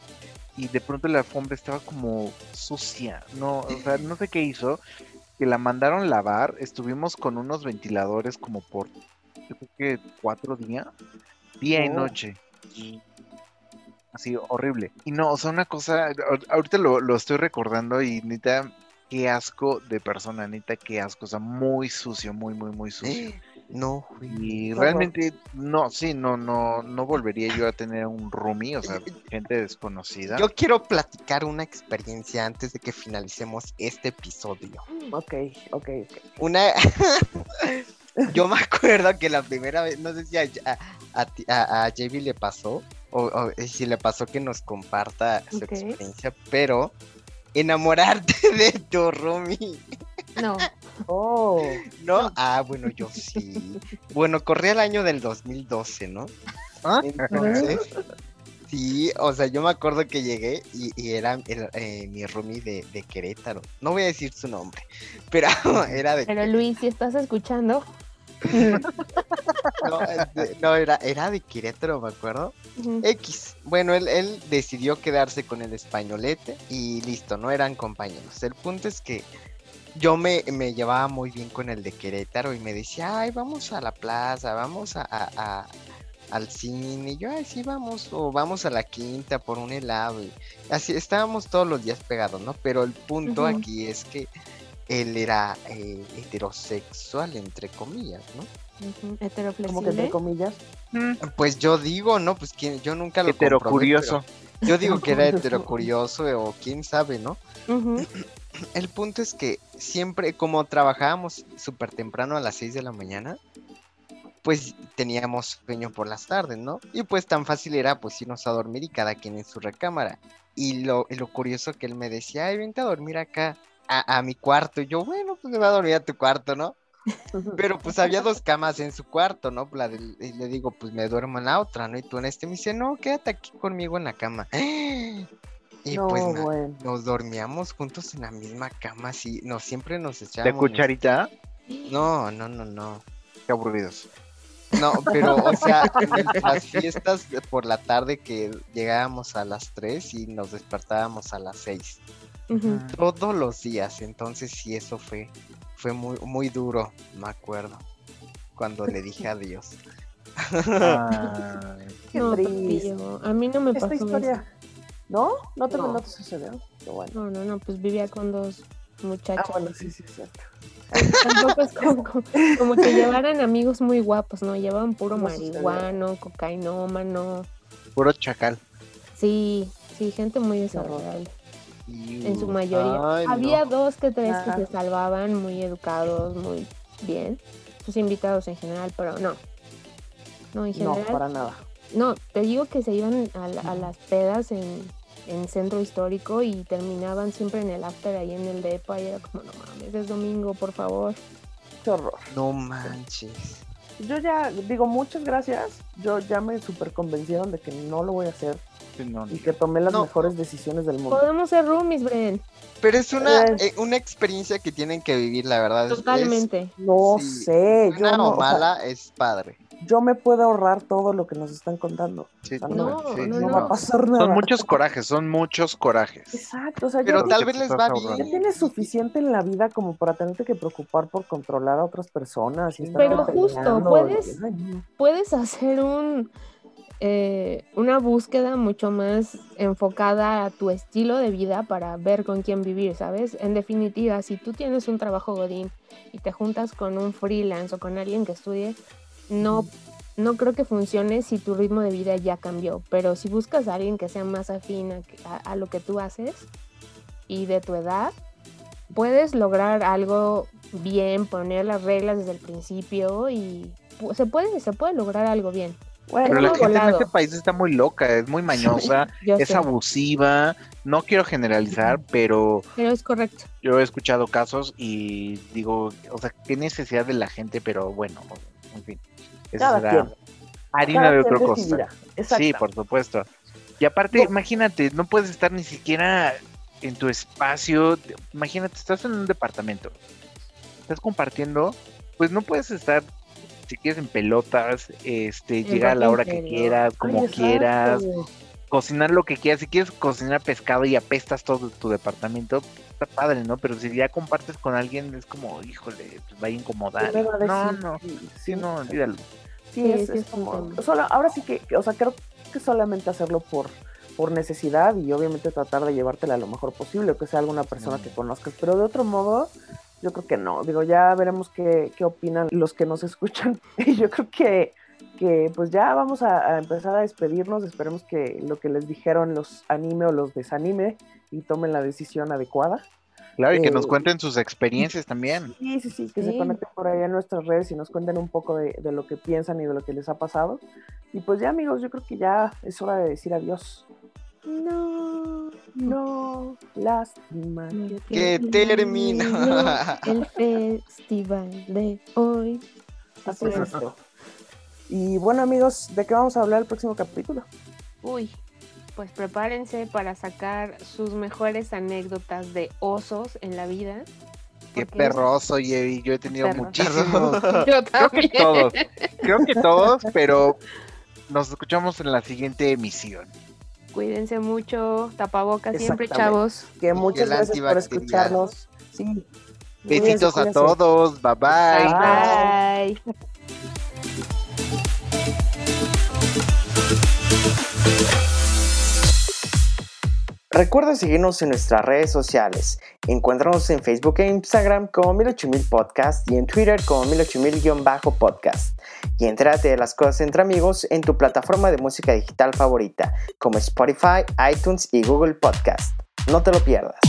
y de pronto la alfombra estaba como sucia. No, o sea, no sé qué hizo, que la mandaron lavar. Estuvimos con unos ventiladores como por, yo creo que cuatro días, día y Oh. noche. Y Así, horrible. Y no, o sea, una cosa, ahor- ahorita lo, lo estoy recordando y neta, qué asco de persona, neta, qué asco. O sea, muy sucio, muy, muy, muy sucio. No, güey. Y realmente, no, sí, no, no, no volvería yo a tener un roomie, o sea, gente desconocida. Yo quiero platicar una experiencia antes de que finalicemos este episodio. Ok, ok, ok. Una. Yo me acuerdo que la primera vez, no sé si a, a, a a- a JB le pasó, o, o si le pasó que nos comparta su experiencia, pero enamorarte de tu roomie, No. Oh, ¿no? Ah, bueno, yo sí. Bueno, corría el año del 2012, ¿no? ¿Ah? Entonces, sí, o sea, yo me acuerdo que llegué y, y era el, eh, mi roomie de, de Querétaro. No voy a decir su nombre, pero era de Pero Luis, si estás escuchando, No, este, no, era, era de Querétaro, me acuerdo. X. Bueno, él, él decidió quedarse con el españolete y listo, no eran compañeros. El punto es que yo me, me llevaba muy bien con el de Querétaro y me decía, ay, vamos a la plaza, vamos a, a- a- al cine. Y yo, ay, sí, vamos, o vamos a la quinta por un helado. Y así estábamos todos los días pegados, ¿no? Pero el punto aquí es que él era eh, heterosexual, entre comillas, ¿no? ujú, como que entre comillas. Pues yo digo, ¿no? Pues quién, yo nunca lo Hetero comprobé, curioso. pero Yo digo que era heterocurioso o quién sabe, ¿no? El punto es que siempre, como trabajábamos súper temprano a las 6 de la mañana, pues teníamos sueño por las tardes, ¿no? Y pues tan fácil era pues irnos a dormir y cada quien en su recámara. Y lo, y lo curioso que él me decía, ay, vente a dormir acá, a, a mi cuarto. Y yo, bueno, pues me va a dormir a tu cuarto, ¿no? Pero pues había dos camas en su cuarto, ¿no? La y le digo, pues me duermo en la otra, ¿no? Y tú en este me dice, no, quédate aquí conmigo en la cama. Y no, pues na- bueno. nos dormíamos juntos en la misma cama, sí, no, siempre nos ¿De echábamos. cucharita? No, no, no, no. Qué aburridos. No, pero, o sea, en las fiestas de por la tarde que llegábamos a las 3 y nos despertábamos a las 6. Todos los días, entonces sí, eso fue, fue muy, muy duro, me acuerdo, cuando le dije adiós. Ah, Qué no, triste. A mí no me Esta pasó historia. ¿No? ¿No te, No. no te sucedió? Bueno. No, no, no, pues vivía con dos muchachos. Ah, bueno, sí, sí, es cierto. Tampoco es como, como- como que llevaran amigos muy guapos, ¿no? Llevaban puro marihuano, cocainómano. puro chacal. Sí, sí, gente muy desagradable. En su mayoría. ay, no. Había dos que tres Ah. que se salvaban, muy educados, muy bien. Sus invitados en general, pero no. No, en No, general. para nada. No, te digo que se iban a, a las pedas en, en centro histórico y terminaban siempre en el after ahí en el depa y era como, no mames, es domingo, por favor. Qué horror. No manches. Yo ya digo muchas gracias. Yo ya me super convencieron de que no lo voy a hacer no, y que tomé las No. mejores decisiones del mundo. Podemos ser roomies, Bren. Pero es una, Es- eh, una experiencia que tienen que vivir, la verdad. es- Totalmente. No Sí, sé, yo buena no, o o sea, mala, es padre. yo me puedo ahorrar todo lo que nos están contando. sí, O sea, No, sí, no, sí, No no. va a pasar nada. Son muchos corajes, son muchos corajes. Exacto, o sea, Pero ya, tal vez les va ahorrando. ya bien. tienes suficiente en la vida como para tenerte que preocupar por controlar a otras personas. Y estar Pero justo, puedes-. Puedes hacer un eh, una búsqueda mucho más enfocada a tu estilo de vida para ver con quién vivir, ¿sabes? En definitiva, si tú tienes un trabajo godín y te juntas con un freelance o con alguien que estudie, no, no creo que funcione si tu ritmo de vida ya cambió. Pero si buscas a alguien que sea más afín a, a- lo que tú haces y de tu edad, puedes lograr algo bien, poner las reglas desde el principio y se puede, se puede lograr algo bien. Bueno, Pero la gente en este país está muy loca, es muy mañosa, es sé, abusiva. No quiero generalizar, pero pero es correcto. yo he escuchado casos y digo, o sea, qué necesidad de la gente, pero bueno, en fin. Eso Cada será harina cada de quien otra cosa. decidirá. Exacto. Sí, por supuesto. Y aparte, No. imagínate, no puedes estar ni siquiera en tu espacio. Imagínate, estás en un departamento, estás compartiendo, pues no puedes estar, si quieres, en pelotas, este, En llegar a la hora que quieras, como quieras, cocinar lo que quieras. Si quieres cocinar pescado y apestas todo tu departamento, está padre, ¿no? Pero si ya compartes con alguien, es como, híjole, pues va a incomodar. ¿Qué me va a No, decir? no, Sí, sí, no, olvídalo. Sí, Sí, es, sí, es es un como. Solo, ahora sí que, o sea, creo que solamente hacerlo por, por necesidad y obviamente tratar de llevártela lo mejor posible, o que sea alguna persona Mm. que conozcas. Pero de otro modo, yo creo que no. Digo, ya veremos qué, qué opinan los que nos escuchan. Y yo creo que, que pues ya vamos a, a empezar a despedirnos. Esperemos que lo que les dijeron los anime o los desanime y tomen la decisión adecuada. Claro, y que nos Eh, cuenten sus experiencias también. Sí, sí, sí, que se Sí. conecten por ahí en nuestras redes y nos cuenten un poco de, de lo que piensan y de lo que les ha pasado. Y pues ya amigos, yo creo que ya es hora de decir adiós. No, No, lástima. Que termina. el festival de hoy. Así es esto. Y bueno amigos, ¿de qué vamos a hablar el próximo capítulo? Uy, pues prepárense para sacar sus mejores anécdotas de osos en la vida. Qué perroso, Yevi. Yo he tenido muchísimos. Yo Creo que también. todos. Creo que todos, pero nos escuchamos en la siguiente emisión. Cuídense mucho, tapabocas siempre, chavos. Que muchas gracias por escucharnos. Sí. Besitos a todos. Bye bye. Bye. Recuerda seguirnos en nuestras redes sociales. Encuéntranos en Facebook e Instagram como 108000 Podcast y en Twitter como 108000-podcast. Y entrate de las cosas entre amigos en tu plataforma de música digital favorita, como Spotify, iTunes y Google Podcast. No te lo pierdas.